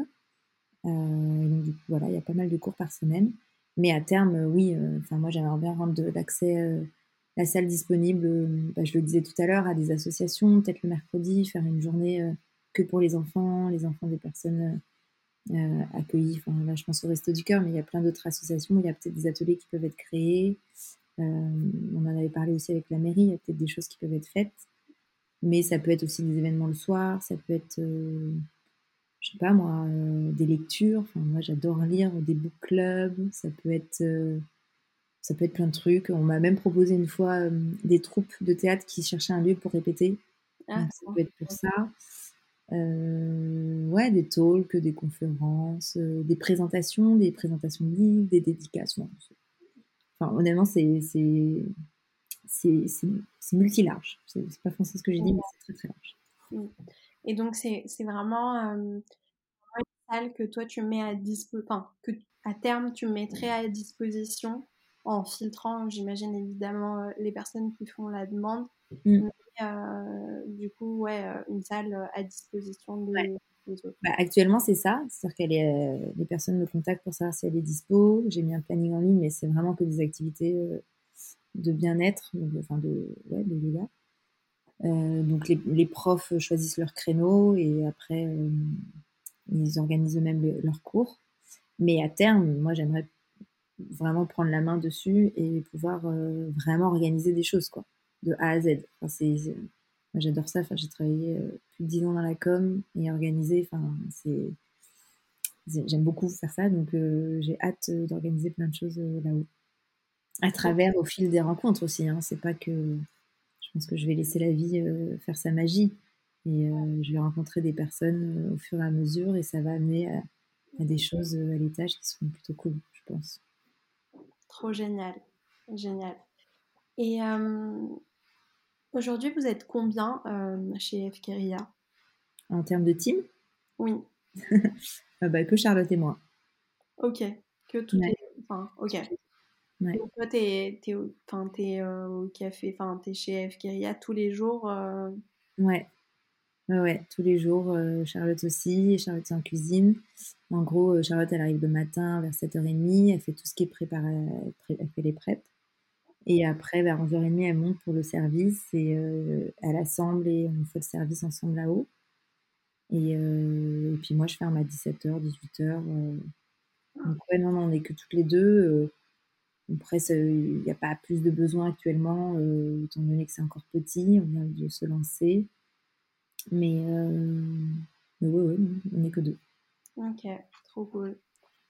Euh, donc du coup, voilà, il y a pas mal de cours par semaine. Mais à terme, euh, oui, euh, enfin moi j'aimerais bien rendre l'accès, la salle disponible, bah, je le disais tout à l'heure, à des associations, peut-être le mercredi, faire une journée que pour les enfants, les enfants des personnes accueillis. Enfin, là, je pense au Resto du Cœur, mais il y a plein d'autres associations. Il y a peut-être des ateliers qui peuvent être créés. On en avait parlé aussi avec la mairie. Il y a peut-être des choses qui peuvent être faites. Mais ça peut être aussi des événements le soir. Ça peut être, je sais pas moi, des lectures. Enfin, moi, j'adore lire des book clubs. Ça peut être ça peut être plein de trucs. On m'a même proposé une fois des troupes de théâtre qui cherchaient un lieu pour répéter. Ah, ça peut être pour ça. Euh, ouais, des talks, des conférences, euh, des présentations, des présentations de livres, des dédicaces. Enfin, honnêtement, c'est c'est multi-large. C'est pas français ce que j'ai dit, mais c'est très très large. Et donc, c'est vraiment euh, une salle que toi tu mets à disposition, enfin, que à terme tu mettrais à disposition en filtrant, j'imagine évidemment, les personnes qui font la demande. Mmh. Euh, du coup, ouais, euh, une salle euh, à disposition autres. Bah, actuellement, c'est ça. C'est-à-dire que les personnes me contactent pour savoir si elle est dispo. J'ai mis un planning en ligne, mais c'est vraiment que des activités de bien-être, enfin de, ouais, de yoga. donc les, les, profs choisissent leur créneau et après ils organisent eux-mêmes leurs cours. Mais à terme, moi j'aimerais vraiment prendre la main dessus et pouvoir vraiment organiser des choses quoi de A à Z. c'est, moi, j'adore ça. Enfin, j'ai travaillé euh, plus de 10 ans dans la com et organisé. Enfin, c'est, j'aime beaucoup faire ça. Donc, euh, j'ai hâte euh, d'organiser plein de choses là-haut. À travers, au fil des rencontres aussi. Hein. C'est pas que. Je pense que je vais laisser la vie faire sa magie. Et je vais rencontrer des personnes au fur et à mesure et ça va amener à, à des choses à l'étage qui seront plutôt cool, je pense. Trop génial. Génial. Et Aujourd'hui, vous êtes combien euh, chez FKRIA En termes de team? Oui. Ah [laughs] bah, que Charlotte et moi. Ok. Que tout est... Enfin, ok. Donc toi, t'es es, au, es, euh, au café, enfin, t'es chez FKRIA tous les jours euh... Ouais. Ouais, ouais, tous les jours. Euh, Charlotte aussi. Charlotte est en cuisine. En gros, Charlotte, elle arrive le matin vers 7h30. Elle fait tout ce qui est préparé. Elle fait les prep. Et après, vers 11h30, elle monte pour le service et euh, elle assemble et on fait le service ensemble là-haut. Et, euh, puis moi, je ferme à 17h, 18h. Euh. Donc, ouais, non, non, on n'est que toutes les deux. après, il n'y a pas plus de besoin actuellement, étant donné que c'est encore petit, on vient de se lancer. Mais, mais ouais, ouais, on n'est que deux. Ok, trop cool.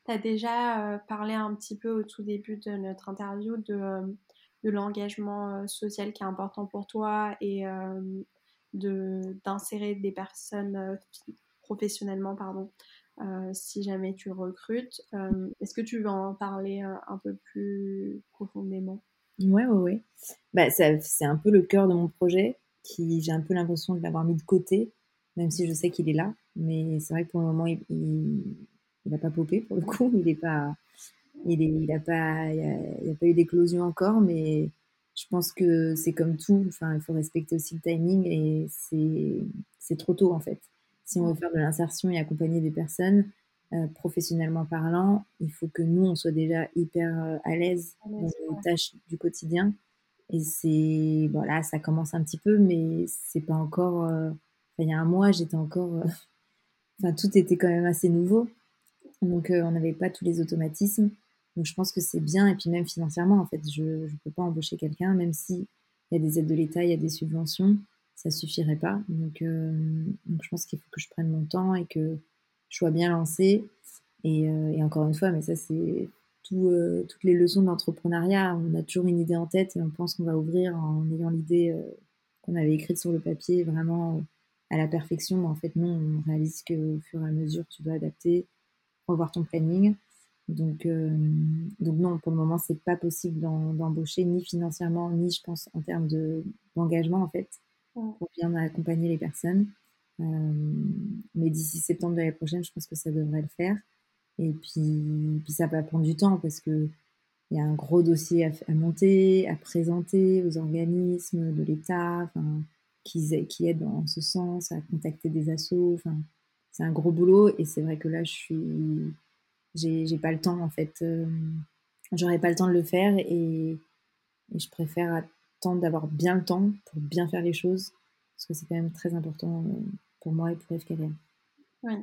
Tu as déjà parlé un petit peu au tout début de notre interview de de l'engagement euh, social qui est important pour toi et euh, d'insérer des personnes euh, professionnellement, pardon, si jamais tu recrutes. Est-ce que tu veux en parler un peu plus profondément? Ouais, ouais, ouais. Bah, c'est un peu le cœur de mon projet, qui j'ai un peu l'impression de l'avoir mis de côté, même si je sais qu'il est là. Mais c'est vrai que pour le moment, il n'a pas popé pour le coup. Il n'est pas, il n'a pas, il a, pas eu d'éclosion encore, mais je pense que c'est comme tout. Enfin, il faut respecter aussi le timing et c'est trop tôt en fait. Si on veut faire de l'insertion et accompagner des personnes, euh, professionnellement parlant, il faut que nous, on soit déjà hyper euh, à l'aise dans nos tâches du quotidien. Et c'est, voilà, ça commence un petit peu, mais c'est pas encore. Euh, il y a un mois, j'étais encore. [laughs] Enfin, tout était quand même assez nouveau. Donc, on n'avait pas tous les automatismes. Donc je pense que c'est bien, et puis même financièrement, en fait, je ne peux pas embaucher quelqu'un, même s'il y a des aides de l'État, il y a des subventions, ça suffirait pas. Donc, euh, donc je pense qu'il faut que je prenne mon temps et que je sois bien lancée. Et, euh, encore une fois, mais ça c'est euh, toutes les leçons d'entrepreneuriat. On a toujours une idée en tête et on pense qu'on va ouvrir en ayant l'idée qu'on avait écrite sur le papier vraiment à la perfection. Mais en fait, non, on réalise qu'au fur et à mesure, tu dois adapter, revoir ton planning. Donc, euh, donc non, pour le moment, c'est pas possible d'embaucher ni financièrement, ni je pense en termes d'engagement en fait, pour bien accompagner les personnes. Euh, mais d'ici septembre de l'année prochaine, je pense que ça devrait le faire. Et puis, puis ça va prendre du temps parce que il y a un gros dossier à, monter, à présenter aux organismes de l'État, qui, qui aident en ce sens, à contacter des assos. C'est un gros boulot et c'est vrai que là, je suis j'ai pas le temps en fait. Euh, j'aurais pas le temps de le faire et, je préfère attendre d'avoir bien le temps pour bien faire les choses parce que c'est quand même très important euh, pour moi et pour FKVM. Oui.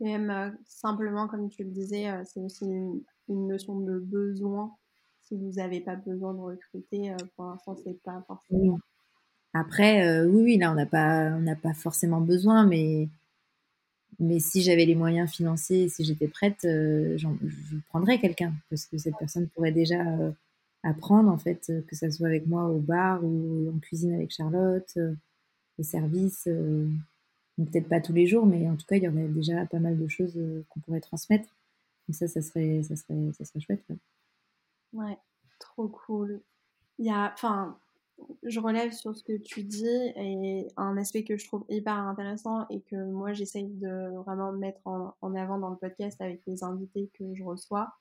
Et même simplement, comme tu le disais, c'est aussi une, notion de besoin. Si vous n'avez pas besoin de recruter, pour l'instant, c'est pas forcément. Après, oui, oui, là, on n'a pas, on n'a pas forcément besoin, mais mais si j'avais les moyens financiers, si j'étais prête, je prendrais quelqu'un parce que cette personne pourrait déjà apprendre en fait, que ça soit avec moi au bar ou en cuisine avec Charlotte, au service. peut-être pas tous les jours, mais en tout cas, il y aurait déjà pas mal de choses qu'on pourrait transmettre. Donc ça, ça serait, ça serait, ça serait chouette. Ouais. trop cool. Il y a, enfin, je relève sur ce que tu dis et un aspect que je trouve hyper intéressant et que moi j'essaye de vraiment mettre en, avant dans le podcast avec les invités que je reçois,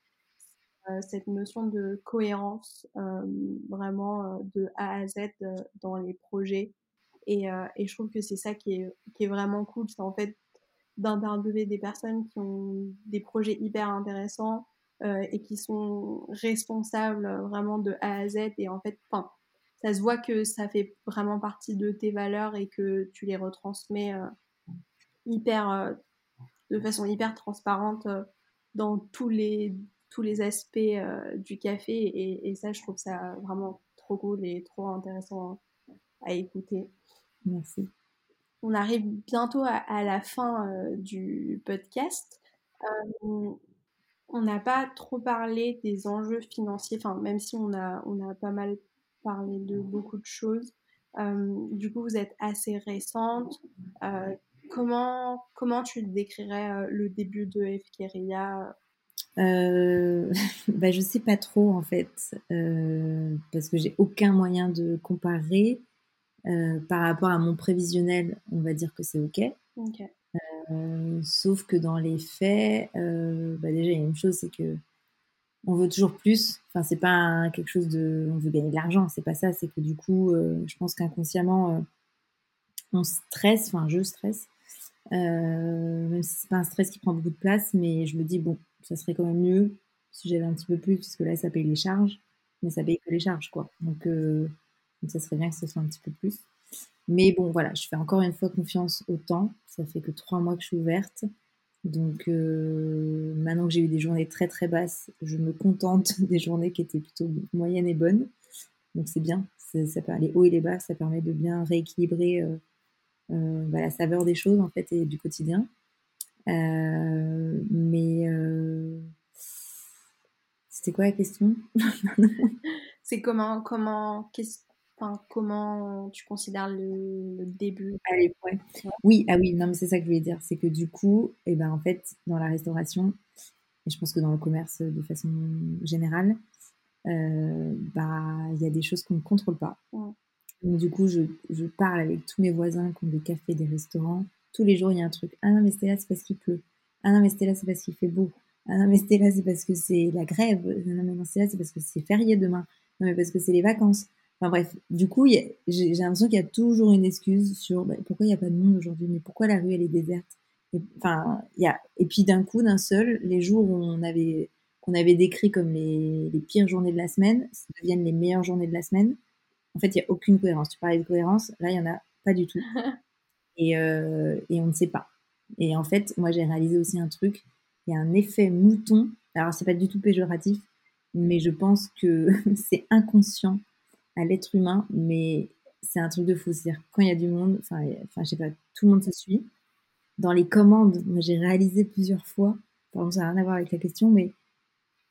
euh, cette notion de cohérence euh, vraiment euh, de A à Z dans les projets. Et, et je trouve que c'est ça qui est, qui est vraiment cool, c'est en fait d'interviewer des personnes qui ont des projets hyper intéressants et qui sont responsables vraiment de A à Z. Et en fait, enfin, ça se voit que ça fait vraiment partie de tes valeurs et que tu les retransmets hyper, de façon hyper transparente dans tous les tous les aspects euh, du café et, ça, je trouve ça vraiment trop cool et trop intéressant à écouter. Merci. On arrive bientôt à, la fin euh, du podcast. Euh, on n'a pas trop parlé des enjeux financiers, enfin même si on a, on a pas mal parlé de beaucoup de choses. du coup, vous êtes assez récente. comment, comment tu décrirais le début de FKRIA euh, [laughs] bah, je sais pas trop en fait, euh, parce que j'ai aucun moyen de comparer. Euh, par rapport à mon prévisionnel, on va dire que c'est ok. Euh, sauf que dans les faits, euh, bah déjà il y a une chose, c'est que on veut toujours plus. Enfin, c'est pas quelque chose de, on veut gagner de l'argent, c'est pas ça. C'est que du coup, je pense qu'inconsciemment, on stresse. Enfin, je stresse. même si c'est pas un stress qui prend beaucoup de place, mais je me dis bon, ça serait quand même mieux si j'avais un petit peu plus, parce que là, ça paye les charges, mais ça paye que les charges, quoi. Donc, euh, donc ça serait bien que ce soit un petit peu plus. Mais bon, voilà, je fais encore une fois confiance au temps. Ça fait que trois mois que je suis ouverte. Donc euh, maintenant que j'ai eu des journées très très basses, je me contente [laughs] des journées qui étaient plutôt moyennes et bonnes. Donc c'est bien, ça, les hauts et les bas, ça permet de bien rééquilibrer euh, euh bah, la saveur des choses en fait et du quotidien. Mais c'était quoi la question? [laughs] C'est comment, comment, enfin, comment tu considères le, début? Allez, ouais. Oui, ah oui, non, mais c'est ça que je voulais dire, c'est que du coup, et eh ben en fait, dans la restauration, et je pense que dans le commerce de façon générale, euh, bah il y a des choses qu'on ne contrôle pas. Donc du coup, je, je, parle avec tous mes voisins qui ont des cafés, des restaurants, tous les jours, il y a un truc. Ah non, mais Stella, c'est parce qu'il pleut. Ah non, mais Stella, c'est parce qu'il fait beau. Ah non, mais Stella, c'est parce que c'est la grève. Non, mais Stella, c'est parce que c'est férié demain. Non, mais parce que c'est les vacances. Enfin bref, du coup, j'ai l'impression qu'il y a toujours une excuse sur bah, pourquoi il n'y a pas de monde aujourd'hui, mais pourquoi la rue, elle est déserte? Et, enfin, il y a, et puis d'un coup, d'un seul, les jours où on avait, qu'on avait décrit comme les, les pires journées de la semaine, ça deviennent les meilleures journées de la semaine. En fait, il n'y a aucune cohérence. Tu parlais de cohérence, là, il n'y en a pas du tout. [laughs] et, euh, et on ne sait pas. Et en fait, moi, j'ai réalisé aussi un truc. Il y a un effet mouton. Alors, c'est pas du tout péjoratif, mais je pense que [laughs] c'est inconscient à l'être humain, mais c'est un truc de fou. C'est-à-dire, quand il y a du monde, enfin, je sais pas, tout le monde se suit. Dans les commandes, moi, j'ai réalisé plusieurs fois, par ça n'a rien à voir avec la question, mais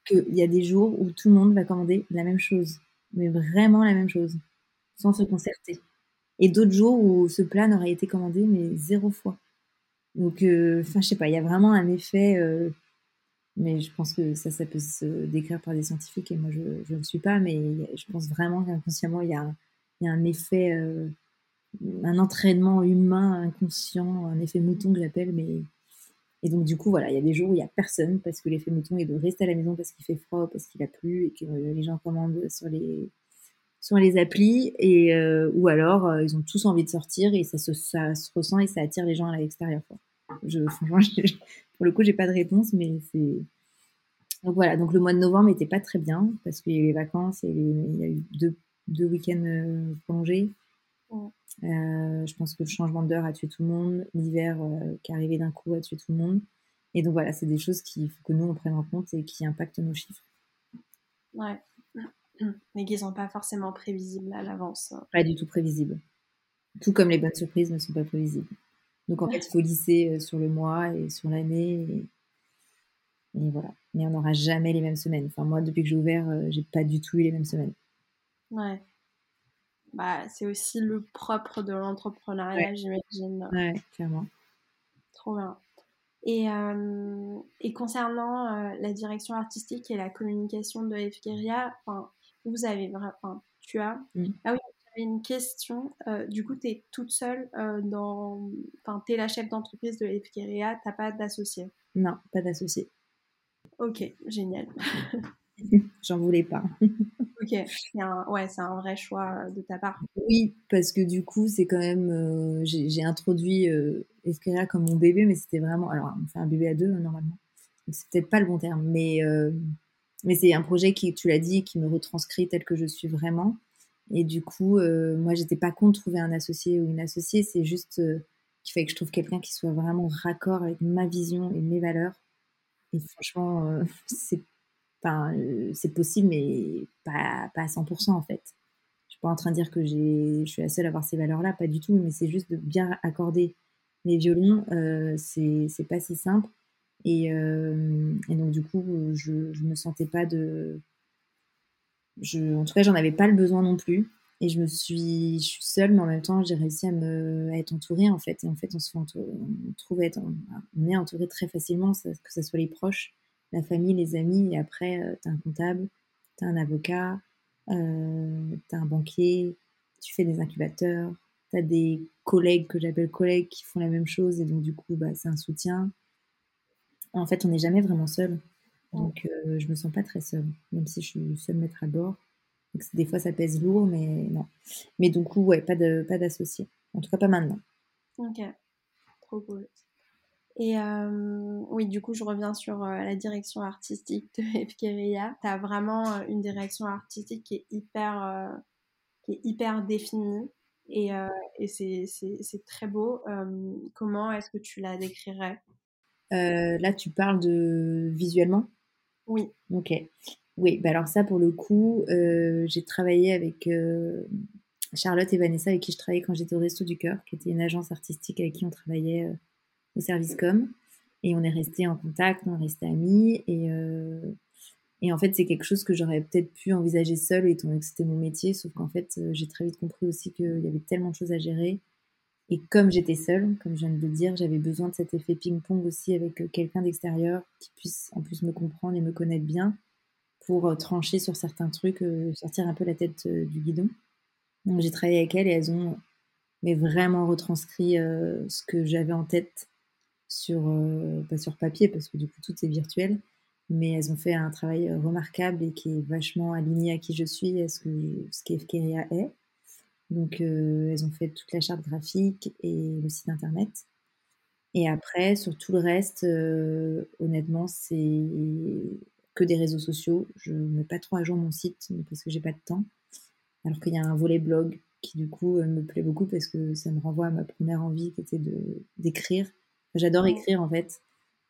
qu'il y a des jours où tout le monde va commander la même chose, mais vraiment la même chose, sans se concerter et d'autres jours où ce plat n'aurait été commandé mais zéro fois. Donc, euh, enfin, je sais pas, il y a vraiment un effet, euh, mais je pense que ça, ça peut se décrire par des scientifiques et moi je, ne suis pas, mais je pense vraiment qu'inconsciemment il y a, il y a un effet, euh, un entraînement humain inconscient, un effet mouton que j'appelle, mais et donc du coup voilà, il y a des jours où il y a personne parce que l'effet mouton est de rester à la maison parce qu'il fait froid, parce qu'il a plu et que les gens commandent sur les sur les applis et euh, ou alors euh, ils ont tous envie de sortir et ça se, ça se ressent et ça attire les gens à l'extérieur. Je, franchement, [laughs] pour le coup, j'ai pas de réponse, mais c'est donc voilà. Donc le mois de novembre était pas très bien parce qu'il y a eu les vacances et il y a eu deux, deux week-ends euh, prolongés. je pense que le changement d'heure a tué tout le monde, l'hiver qui est arrivé d'un coup a tué tout le monde. Et donc voilà, c'est des choses qu'il faut que nous on prenne en compte et qui impactent nos chiffres. Ouais. Mais qui sont pas forcément prévisibles à l'avance. Pas du tout prévisibles. Tout comme les bonnes surprises ne sont pas prévisibles. Donc en fait, il faut lisser euh, sur le mois et sur l'année. Et... voilà. Mais on n'aura jamais les mêmes semaines. Enfin, moi, depuis que j'ai ouvert, euh, j'ai pas du tout eu les mêmes semaines. Ouais. Bah, c'est aussi le propre de l'entrepreneuriat, j'imagine. Ouais, clairement. Trop bien. Et, euh, et concernant la direction artistique et la communication de Efkeria, vous avez vraiment. tu as. Ah oui, une question. Euh, du coup, tu es toute seule euh, dans. Enfin, tu es la chef d'entreprise de Efkeria, tu pas d'associé? Non, pas d'associé. Ok, génial. [laughs] J'en voulais pas. [laughs] ok, un... ouais, c'est un vrai choix euh, de ta part. Oui, parce que du coup, c'est quand même. J'ai introduit Efkeria comme mon bébé, mais c'était vraiment. Alors, on fait un bébé à deux, hein, normalement. C'est peut-être pas le bon terme, mais. Mais c'est un projet qui, tu l'as dit, qui me retranscrit tel que je suis vraiment. Et du coup, euh, moi, j'étais pas contre trouver un associé ou une associée. C'est juste euh, qu'il fallait que je trouve quelqu'un qui soit vraiment raccord avec ma vision et mes valeurs. Et franchement, euh, [laughs] c'est c'est possible, mais pas, pas à 100% en fait. Je suis pas en train de dire que je suis la seule à avoir ces valeurs-là, pas du tout, mais c'est juste de bien accorder les violons. c'est pas si simple. Et, et, donc, du coup, je, ne me sentais pas de en tout cas, j'en avais pas le besoin non plus. Et je me suis, je suis seule, mais en même temps, j'ai réussi à me, être entourée en fait. Et en fait, on se on trouve être, on est entouré très facilement, que ce soit les proches, la famille, les amis. Et après, euh, tu as un comptable, tu as un avocat, euh, tu as un banquier, tu fais des incubateurs, tu as des collègues que j'appelle collègues qui font la même chose. Et donc, du coup, bah, c'est un soutien. En fait, on n'est jamais vraiment seul. Donc, euh, je me sens pas très seule, même si je suis seule maître à bord. des fois, ça pèse lourd, mais non. Mais coup, ouais, pas de pas d'associé. En tout cas, pas maintenant. Ok, trop cool. Et euh, oui, du coup, je reviens sur euh, la direction artistique de [laughs] Efkeria. Tu as vraiment une direction artistique qui est hyper, qui est hyper définie et, et c'est très beau. comment est-ce que tu la décrirais? Là, tu parles de visuellement? Oui. Ok. Oui, bah alors ça, pour le coup, euh, j'ai travaillé avec euh, Charlotte et Vanessa, avec qui je travaillais quand j'étais au Resto du Cœur, qui était une agence artistique avec qui on travaillait euh, au service com. Et on est resté en contact, on est resté amis. Et, et en fait, c'est quelque chose que j'aurais peut-être pu envisager seule, étant donné que c'était mon métier. Sauf qu'en fait, j'ai très vite compris aussi qu'il y avait tellement de choses à gérer et comme j'étais seule, comme je viens de le dire, j'avais besoin de cet effet ping-pong aussi avec euh, quelqu'un d'extérieur qui puisse en plus me comprendre et me connaître bien pour euh, trancher sur certains trucs, euh, sortir un peu la tête du guidon. Donc j'ai travaillé avec elles et elles ont mais vraiment retranscrit ce que j'avais en tête sur pas sur papier parce que du coup tout est virtuel, mais elles ont fait un travail remarquable et qui est vachement aligné à qui je suis, à ce que ce est. Donc, euh, elles ont fait toute la charte graphique et le site internet. Et après, sur tout le reste, euh, honnêtement, c'est que des réseaux sociaux. Je ne mets pas trop à jour mon site parce que j'ai pas de temps. Alors qu'il y a un volet blog qui, du coup, euh, me plaît beaucoup parce que ça me renvoie à ma première envie qui était d'écrire. J'adore écrire en fait.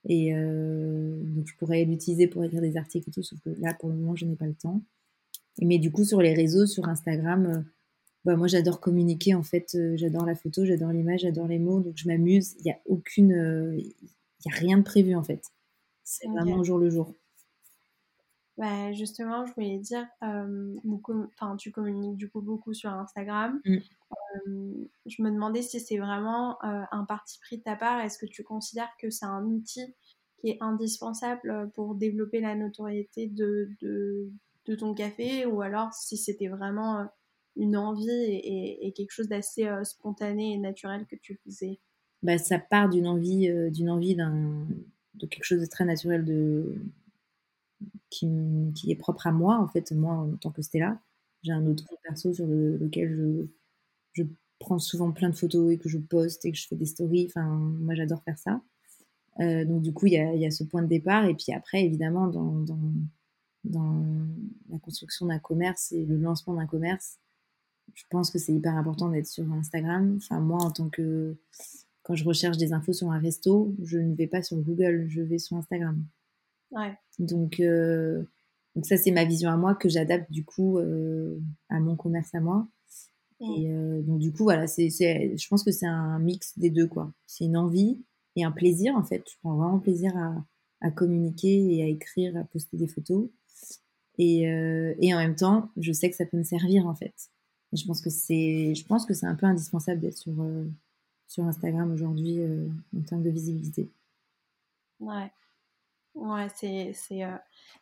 Et donc, je pourrais l'utiliser pour écrire des articles et tout, sauf que là, pour le moment, je n'ai pas le temps. Mais du coup, sur les réseaux, sur Instagram, bah, moi j'adore communiquer en fait, euh, j'adore la photo, j'adore l'image, j'adore les mots, donc je m'amuse. Il n'y a aucune, euh, il y a rien de prévu en fait. C'est vraiment au jour le jour. Bah, justement, je voulais dire, euh, enfin, tu communiques du coup beaucoup sur Instagram. Mmh. je me demandais si c'est vraiment un parti pris de ta part. Est-ce que tu considères que c'est un outil qui est indispensable pour développer la notoriété de, de, de ton café? Ou alors si c'était vraiment une envie et, quelque chose d'assez euh, spontané et naturel que tu faisais bah, Ça part d'une envie, euh, d'une envie d'un, de quelque chose de très naturel de, qui, qui, est propre à moi, en fait, moi en tant que Stella. J'ai un autre perso sur lequel je, je prends souvent plein de photos et que je poste et que je fais des stories. Enfin, moi, j'adore faire ça. Euh, donc, du coup, il y a, y a, ce point de départ. Et puis après, évidemment, dans, dans, dans la construction d'un commerce et le lancement d'un commerce, je pense que c'est hyper important d'être sur Instagram. Enfin, moi, en tant que, quand je recherche des infos sur un resto, je ne vais pas sur Google, je vais sur Instagram. Ouais. Donc, euh, donc ça, c'est ma vision à moi que j'adapte du coup euh, à mon commerce à moi. Mm. Et euh, donc du coup, voilà, c'est, c'est, je pense que c'est un mix des deux, quoi. C'est une envie et un plaisir, en fait. Je prends vraiment plaisir à, à communiquer et à écrire, à poster des photos. Et, et en même temps, je sais que ça peut me servir, en fait. Et je pense que c'est, je pense que c'est un peu indispensable d'être sur, euh, sur Instagram aujourd'hui euh, en termes de visibilité. Ouais. Ouais, c'est, c'est, euh,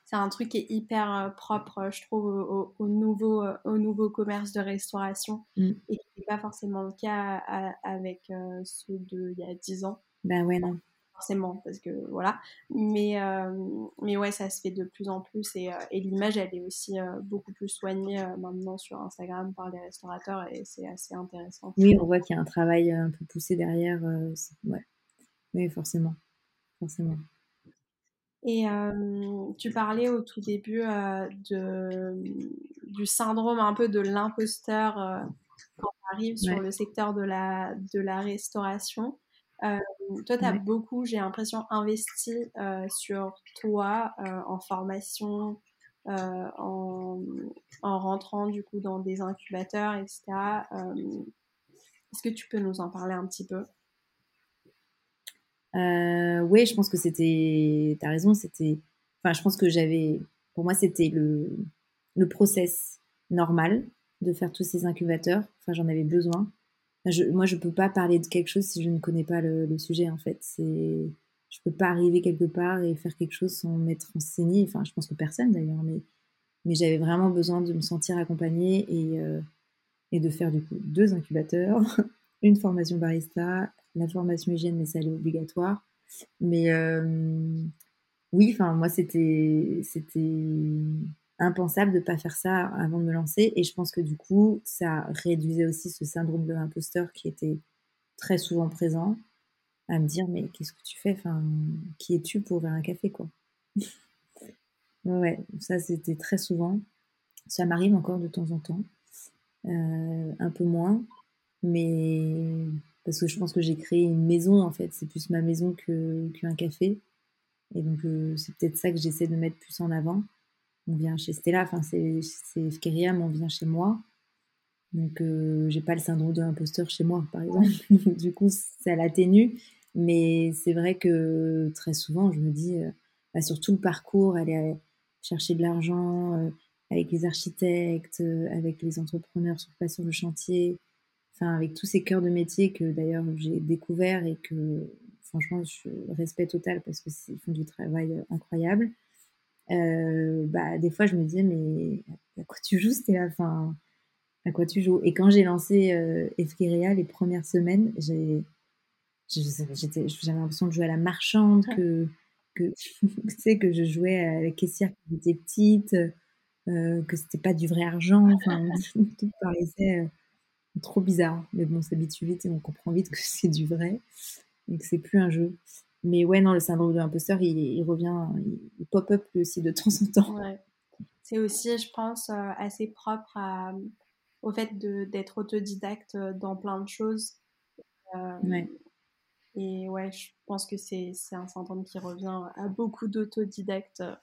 c'est un truc qui est hyper euh, propre, je trouve, au, au- au nouveau, au nouveau commerce de restauration Mm. et qui n'est pas forcément le cas à- avec ceux d'il y a 10 ans, Ben ouais, non. Forcément, parce que voilà. Mais, euh, mais ouais, ça se fait de plus en plus et, euh, et l'image, elle est aussi euh, beaucoup plus soignée maintenant sur Instagram par les restaurateurs et c'est assez intéressant. Oui, on voit qu'il y a un travail un peu poussé derrière. ouais. Oui, forcément. Forcément. Et euh, tu parlais au tout début euh, de, du syndrome un peu de l'imposteur euh, quand tu arrives sur Ouais. le secteur de la, de la restauration. Euh, toi, tu as Ouais. beaucoup, j'ai l'impression, investi euh, sur toi euh, en formation, en, en rentrant du coup dans des incubateurs, etc. Est-ce que tu peux nous en parler un petit peu? Oui, je pense que c'était. T'as raison, c'était. Enfin, je pense que j'avais. Pour moi, c'était le, le process normal de faire tous ces incubateurs. Enfin, j'en avais besoin. Je, moi, je peux pas parler de quelque chose si je ne connais pas le, sujet, en fait. C'est. Je peux pas arriver quelque part et faire quelque chose sans m'être renseigné. Enfin, je pense que personne d'ailleurs, mais, j'avais vraiment besoin de me sentir accompagnée et, euh, de faire du coup deux incubateurs, [laughs] une formation barista, la formation hygiène, mais ça elle est obligatoire. Mais euh, oui, enfin moi c'était c'était impensable de pas faire ça avant de me lancer. Et je pense que du coup ça réduisait aussi ce syndrome de l'imposteur qui était très souvent présent à me dire mais qu'est-ce que tu fais? Enfin qui es-tu pour ouvrir un café quoi? [laughs] Ouais ça c'était très souvent. Ça m'arrive encore de temps en temps euh, un peu moins mais parce que je pense que j'ai créé une maison en fait. C'est plus ma maison que qu'un café. Et donc euh, c'est peut-être ça que j'essaie de mettre plus en avant on vient chez Stella enfin c'est c'est Fkeria mais on vient chez moi. Donc euh, j'ai pas le syndrome de l'imposteur chez moi par exemple. [laughs] Du coup ça l'atténue. Mais c'est vrai que très souvent je me dis euh, bah, le parcours aller euh, chercher de l'argent euh, avec les architectes euh, avec les entrepreneurs sur place sur le chantier. Enfin avec tous ces cœurs de métier que d'ailleurs j'ai découvert et que franchement je respect total parce que c'est- ils font du travail incroyable euh, bah des fois je me disais mais à quoi tu joues c'était la fin à quoi tu joues? Et quand j'ai lancé euh, Efkeria les premières semaines j'ai j'avais l'impression de jouer à la marchande que que [laughs] tu sais que je jouais à la caissière quand j'étais petite euh, que c'était pas du vrai argent enfin [laughs] tout paraissait euh, trop bizarre. Mais bon, on s'habitue vite et on comprend vite que [laughs] c'est du vrai et que c'est plus un jeu. Mais ouais, non, le syndrome de l'imposteur, il, il revient, il, il pop-up aussi de [laughs] temps en temps. Ouais. C'est aussi, je pense, euh, assez propre à- au fait d'être autodidacte euh, dans plein de choses. Euh, Ouais. Et ouais, je pense que c'est un syndrome qui revient à beaucoup d'autodidactes euh,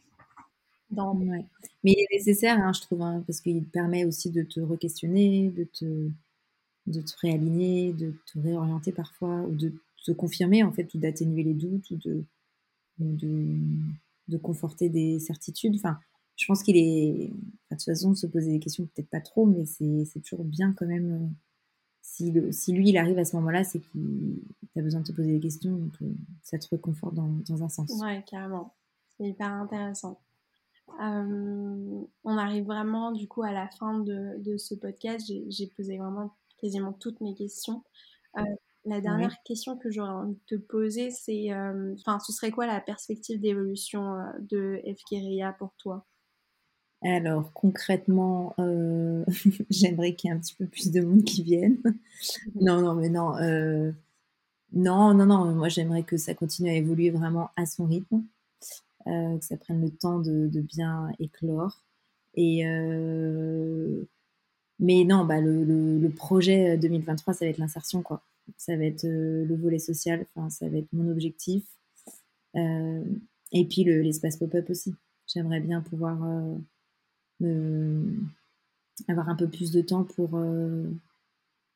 dans Ouais. Mais il est nécessaire, hein, je trouve, hein, parce qu'il permet aussi de te re-questionner, de te, de te réaligner, de te réorienter parfois, ou de te confirmer, en fait, ou d'atténuer les doutes, ou de, de, de conforter des certitudes. Enfin, je pense qu'il est. de toute façon, se poser des questions, peut-être pas trop, mais c'est toujours bien quand même. euh, Si, le, si lui, il arrive à ce moment-là, c'est qu'il a besoin de te poser des questions, donc euh, ça te reconforte dans, dans un sens. Ouais, carrément. C'est hyper intéressant. Euh, on arrive vraiment du coup à la fin de, de ce podcast. J'ai posé vraiment quasiment toutes mes questions. La dernière question que j'aurais envie de te poser, c'est, euh, enfin, ce serait quoi la perspective d'évolution euh, de Efkeria pour toi? Alors, concrètement, euh, [laughs] j'aimerais qu'il y ait un petit peu plus de monde qui vienne. non, non, mais non. euh, non, non, non. Moi, j'aimerais que ça continue à évoluer vraiment à son rythme, euh, que ça prenne le temps de, de bien éclore. Et mais non, bah, le, le, le projet 2023, ça va être l'insertion, quoi. Ça va être le volet social, enfin, ça va être mon objectif. et puis l'espace pop-up aussi. J'aimerais bien pouvoir avoir un peu plus de temps pour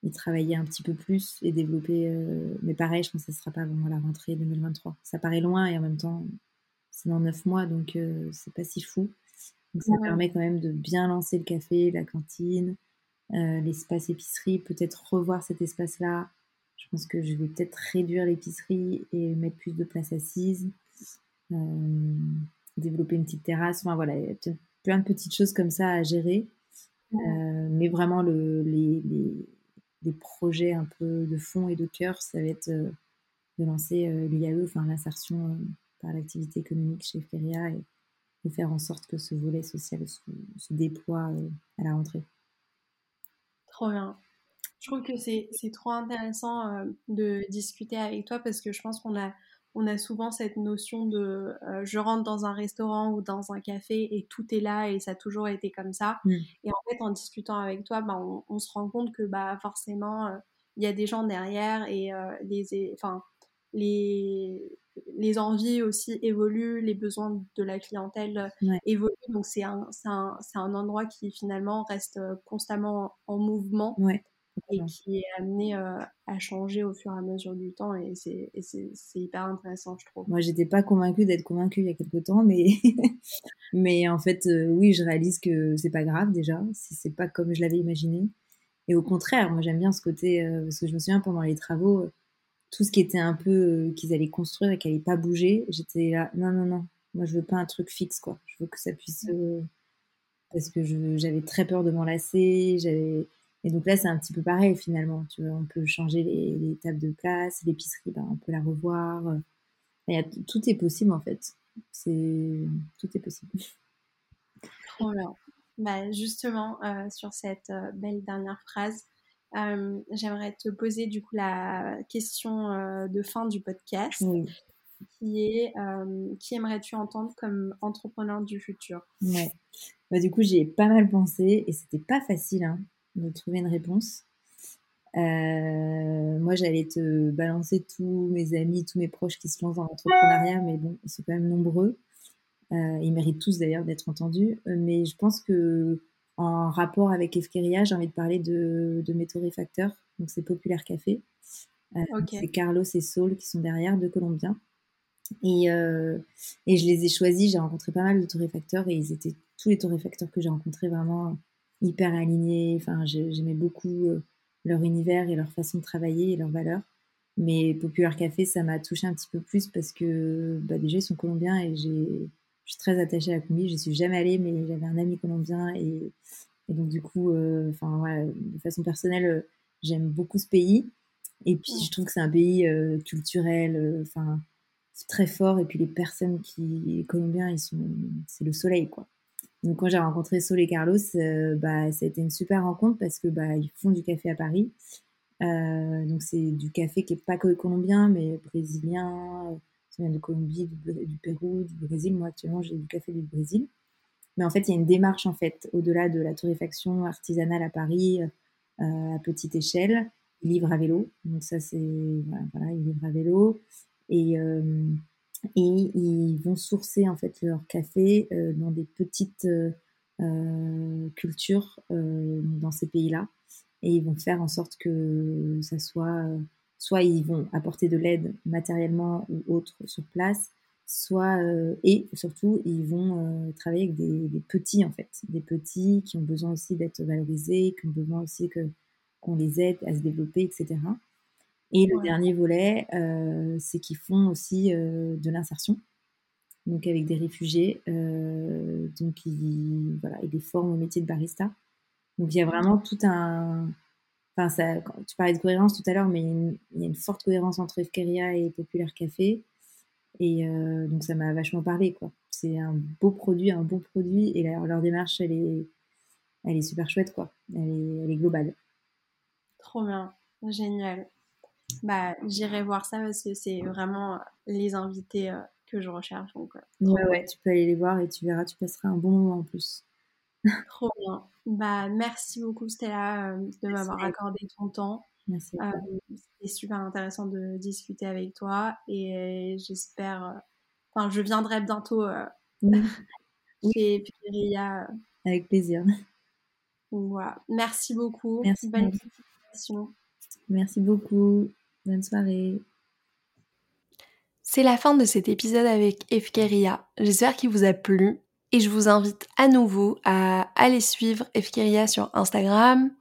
y travailler un petit peu plus et développer. mais pareil, je pense que ce ne sera pas avant la rentrée 2023. Ça paraît loin et en même temps, c'est dans neuf mois, donc c'est pas si fou. Donc ça permet quand même de bien lancer le café, la cantine, l'espace épicerie, peut-être revoir cet espace-là. Je pense que je vais peut-être réduire l'épicerie et mettre plus de place assise, développer une petite terrasse. Enfin voilà, il y a peut-être plein de petites choses comme ça à gérer. mais vraiment, le, les, les, projets un peu de fond et de cœur, ça va être de lancer l'IAE, enfin l'insertion par l'activité économique chez Feria et de faire en sorte que ce volet social se, déploie euh, à la rentrée. Trop bien. Je trouve que c'est trop intéressant euh, de discuter avec toi parce que je pense qu'on a, on a souvent cette notion de euh, je rentre dans un restaurant ou dans un café et tout est là et ça a toujours été comme ça. Mm. Et en fait, en discutant avec toi, bah, on, on, se rend compte que bah, forcément, il y a des gens derrière et les, enfin, les, les envies aussi évoluent, les besoins de la clientèle évoluent. Donc, c'est un, un, un, endroit qui finalement reste euh, constamment en mouvement et qui est amené euh, à changer au fur et à mesure du temps. Et c'est hyper intéressant, je trouve. Moi, j'étais pas convaincue d'être convaincue il y a quelques temps, mais, [laughs] mais en fait, euh, oui, je réalise que c'est pas grave déjà, si c'est pas comme je l'avais imaginé. Et au contraire, moi, j'aime bien ce côté, parce que je me souviens pendant les travaux, tout ce qui était un peu euh, qu'ils allaient construire et qui n'allait pas bouger, j'étais là, non, non, non, moi je veux pas un truc fixe, quoi. Je veux que ça puisse. Euh, parce que j'avais très peur de m'enlacer. Et donc là, c'est un petit peu pareil finalement. Tu vois, on peut changer les, tables de place, l'épicerie, ben, on peut la revoir. Y a, tout est possible en fait. C'est tout est possible. Bien. Bah, justement, euh, sur cette belle dernière phrase, euh, j'aimerais te poser du coup la question euh, de fin du podcast, qui est euh, qui aimerais-tu entendre comme entrepreneur du futur? Ouais. Bah, du coup, j'y ai pas mal pensé et c'était pas facile hein, de trouver une réponse. moi, j'allais te balancer tous mes amis, tous mes proches qui se lancent dans l'entrepreneuriat, mais bon, ils sont quand même nombreux. ils méritent tous d'ailleurs d'être entendus. Mais je pense que en rapport avec Efkeria, j'ai envie de parler de, mes torréfacteurs. Donc, c'est Populaire Café. Euh, c'est Carlos et Saul qui sont derrière, deux Colombiens. Et, euh, et je les ai choisis. J'ai rencontré pas mal de torréfacteurs et ils étaient tous les torréfacteurs que j'ai rencontrés vraiment hyper alignés. Enfin, j'aimais beaucoup euh, leur univers et leur façon de travailler et leurs valeurs. Mais Populaire Café, ça m'a touché un petit peu plus parce que bah, déjà, ils sont colombiens et je suis très attachée à la Colombie. Je suis jamais allée, mais j'avais un ami colombien et, donc du coup, euh, de façon personnelle, euh, j'aime beaucoup ce pays. Et puis je trouve que c'est un pays culturel, enfin très fort. Et puis les personnes qui les Colombiens, ils sont, c'est le soleil quoi. Donc quand j'ai rencontré Sol et Carlos, bah ça a été une super rencontre parce que bah ils font du café à Paris. donc c'est du café qui est pas que colombien, mais brésilien ça vient de Colombie, du, Pérou, du Brésil. Moi, actuellement, j'ai du café du Brésil. Mais en fait, il y a une démarche, en fait, au-delà de la torréfaction artisanale à Paris, euh, à petite échelle. Ils livrent à vélo. Donc ça, c'est... Voilà, ils livrent à vélo. Et, euh, et ils vont sourcer, en fait, leur café euh, dans des petites cultures dans ces pays-là. Et ils vont faire en sorte que ça soit soit ils vont apporter de l'aide matériellement ou autre sur place, soit euh, et surtout ils vont euh, travailler avec des, petits en fait, des petits qui ont besoin aussi d'être valorisés, qui ont besoin aussi que qu'on les aide à se développer, etc. Et le dernier volet, euh, c'est qu'ils font aussi de l'insertion, donc avec des réfugiés, donc ils, voilà, ils les forment au métier de barista. Donc il y a vraiment tout un Enfin, ça, tu parlais de cohérence tout à l'heure, mais il y, a une forte cohérence entre Efkeria et Populaire Café. Et euh, donc, ça m'a vachement parlé, quoi. C'est un beau produit, un bon produit. Et leur, leur, démarche, elle est, elle est super chouette, quoi. Elle est, elle est globale. Trop bien. Génial. Bah, j'irai voir ça parce que c'est vraiment les invités euh, que je recherche. Donc, ouais, ouais, tu peux aller les voir et tu verras, tu passeras un bon moment en plus. Trop bien. Bah, merci beaucoup Stella euh, de m'avoir accordé ton temps. Merci. Euh, C'était super intéressant de discuter avec toi et j'espère. Enfin, je viendrai bientôt oui. [laughs] chez Piria. Avec plaisir. Voilà. Merci beaucoup. Merci. Bonne Merci beaucoup. Bonne soirée. C'est la fin de cet épisode avec Efkeria. J'espère qu'il vous a plu et je vous invite à nouveau à aller suivre Efkeria sur Instagram,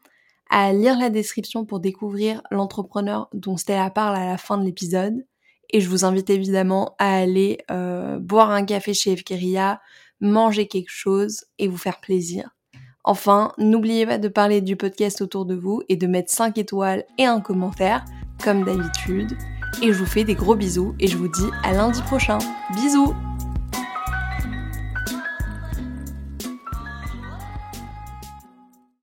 à lire la description pour découvrir l'entrepreneur dont Stella parle à la fin de l'épisode. Et je vous invite évidemment à aller euh, boire un café chez Efkeria, manger quelque chose et vous faire plaisir. Enfin, n'oubliez pas de parler du podcast autour de vous et de mettre 5 étoiles et un commentaire, comme d'habitude. Et je vous fais des gros bisous et je vous dis à lundi prochain. Bisous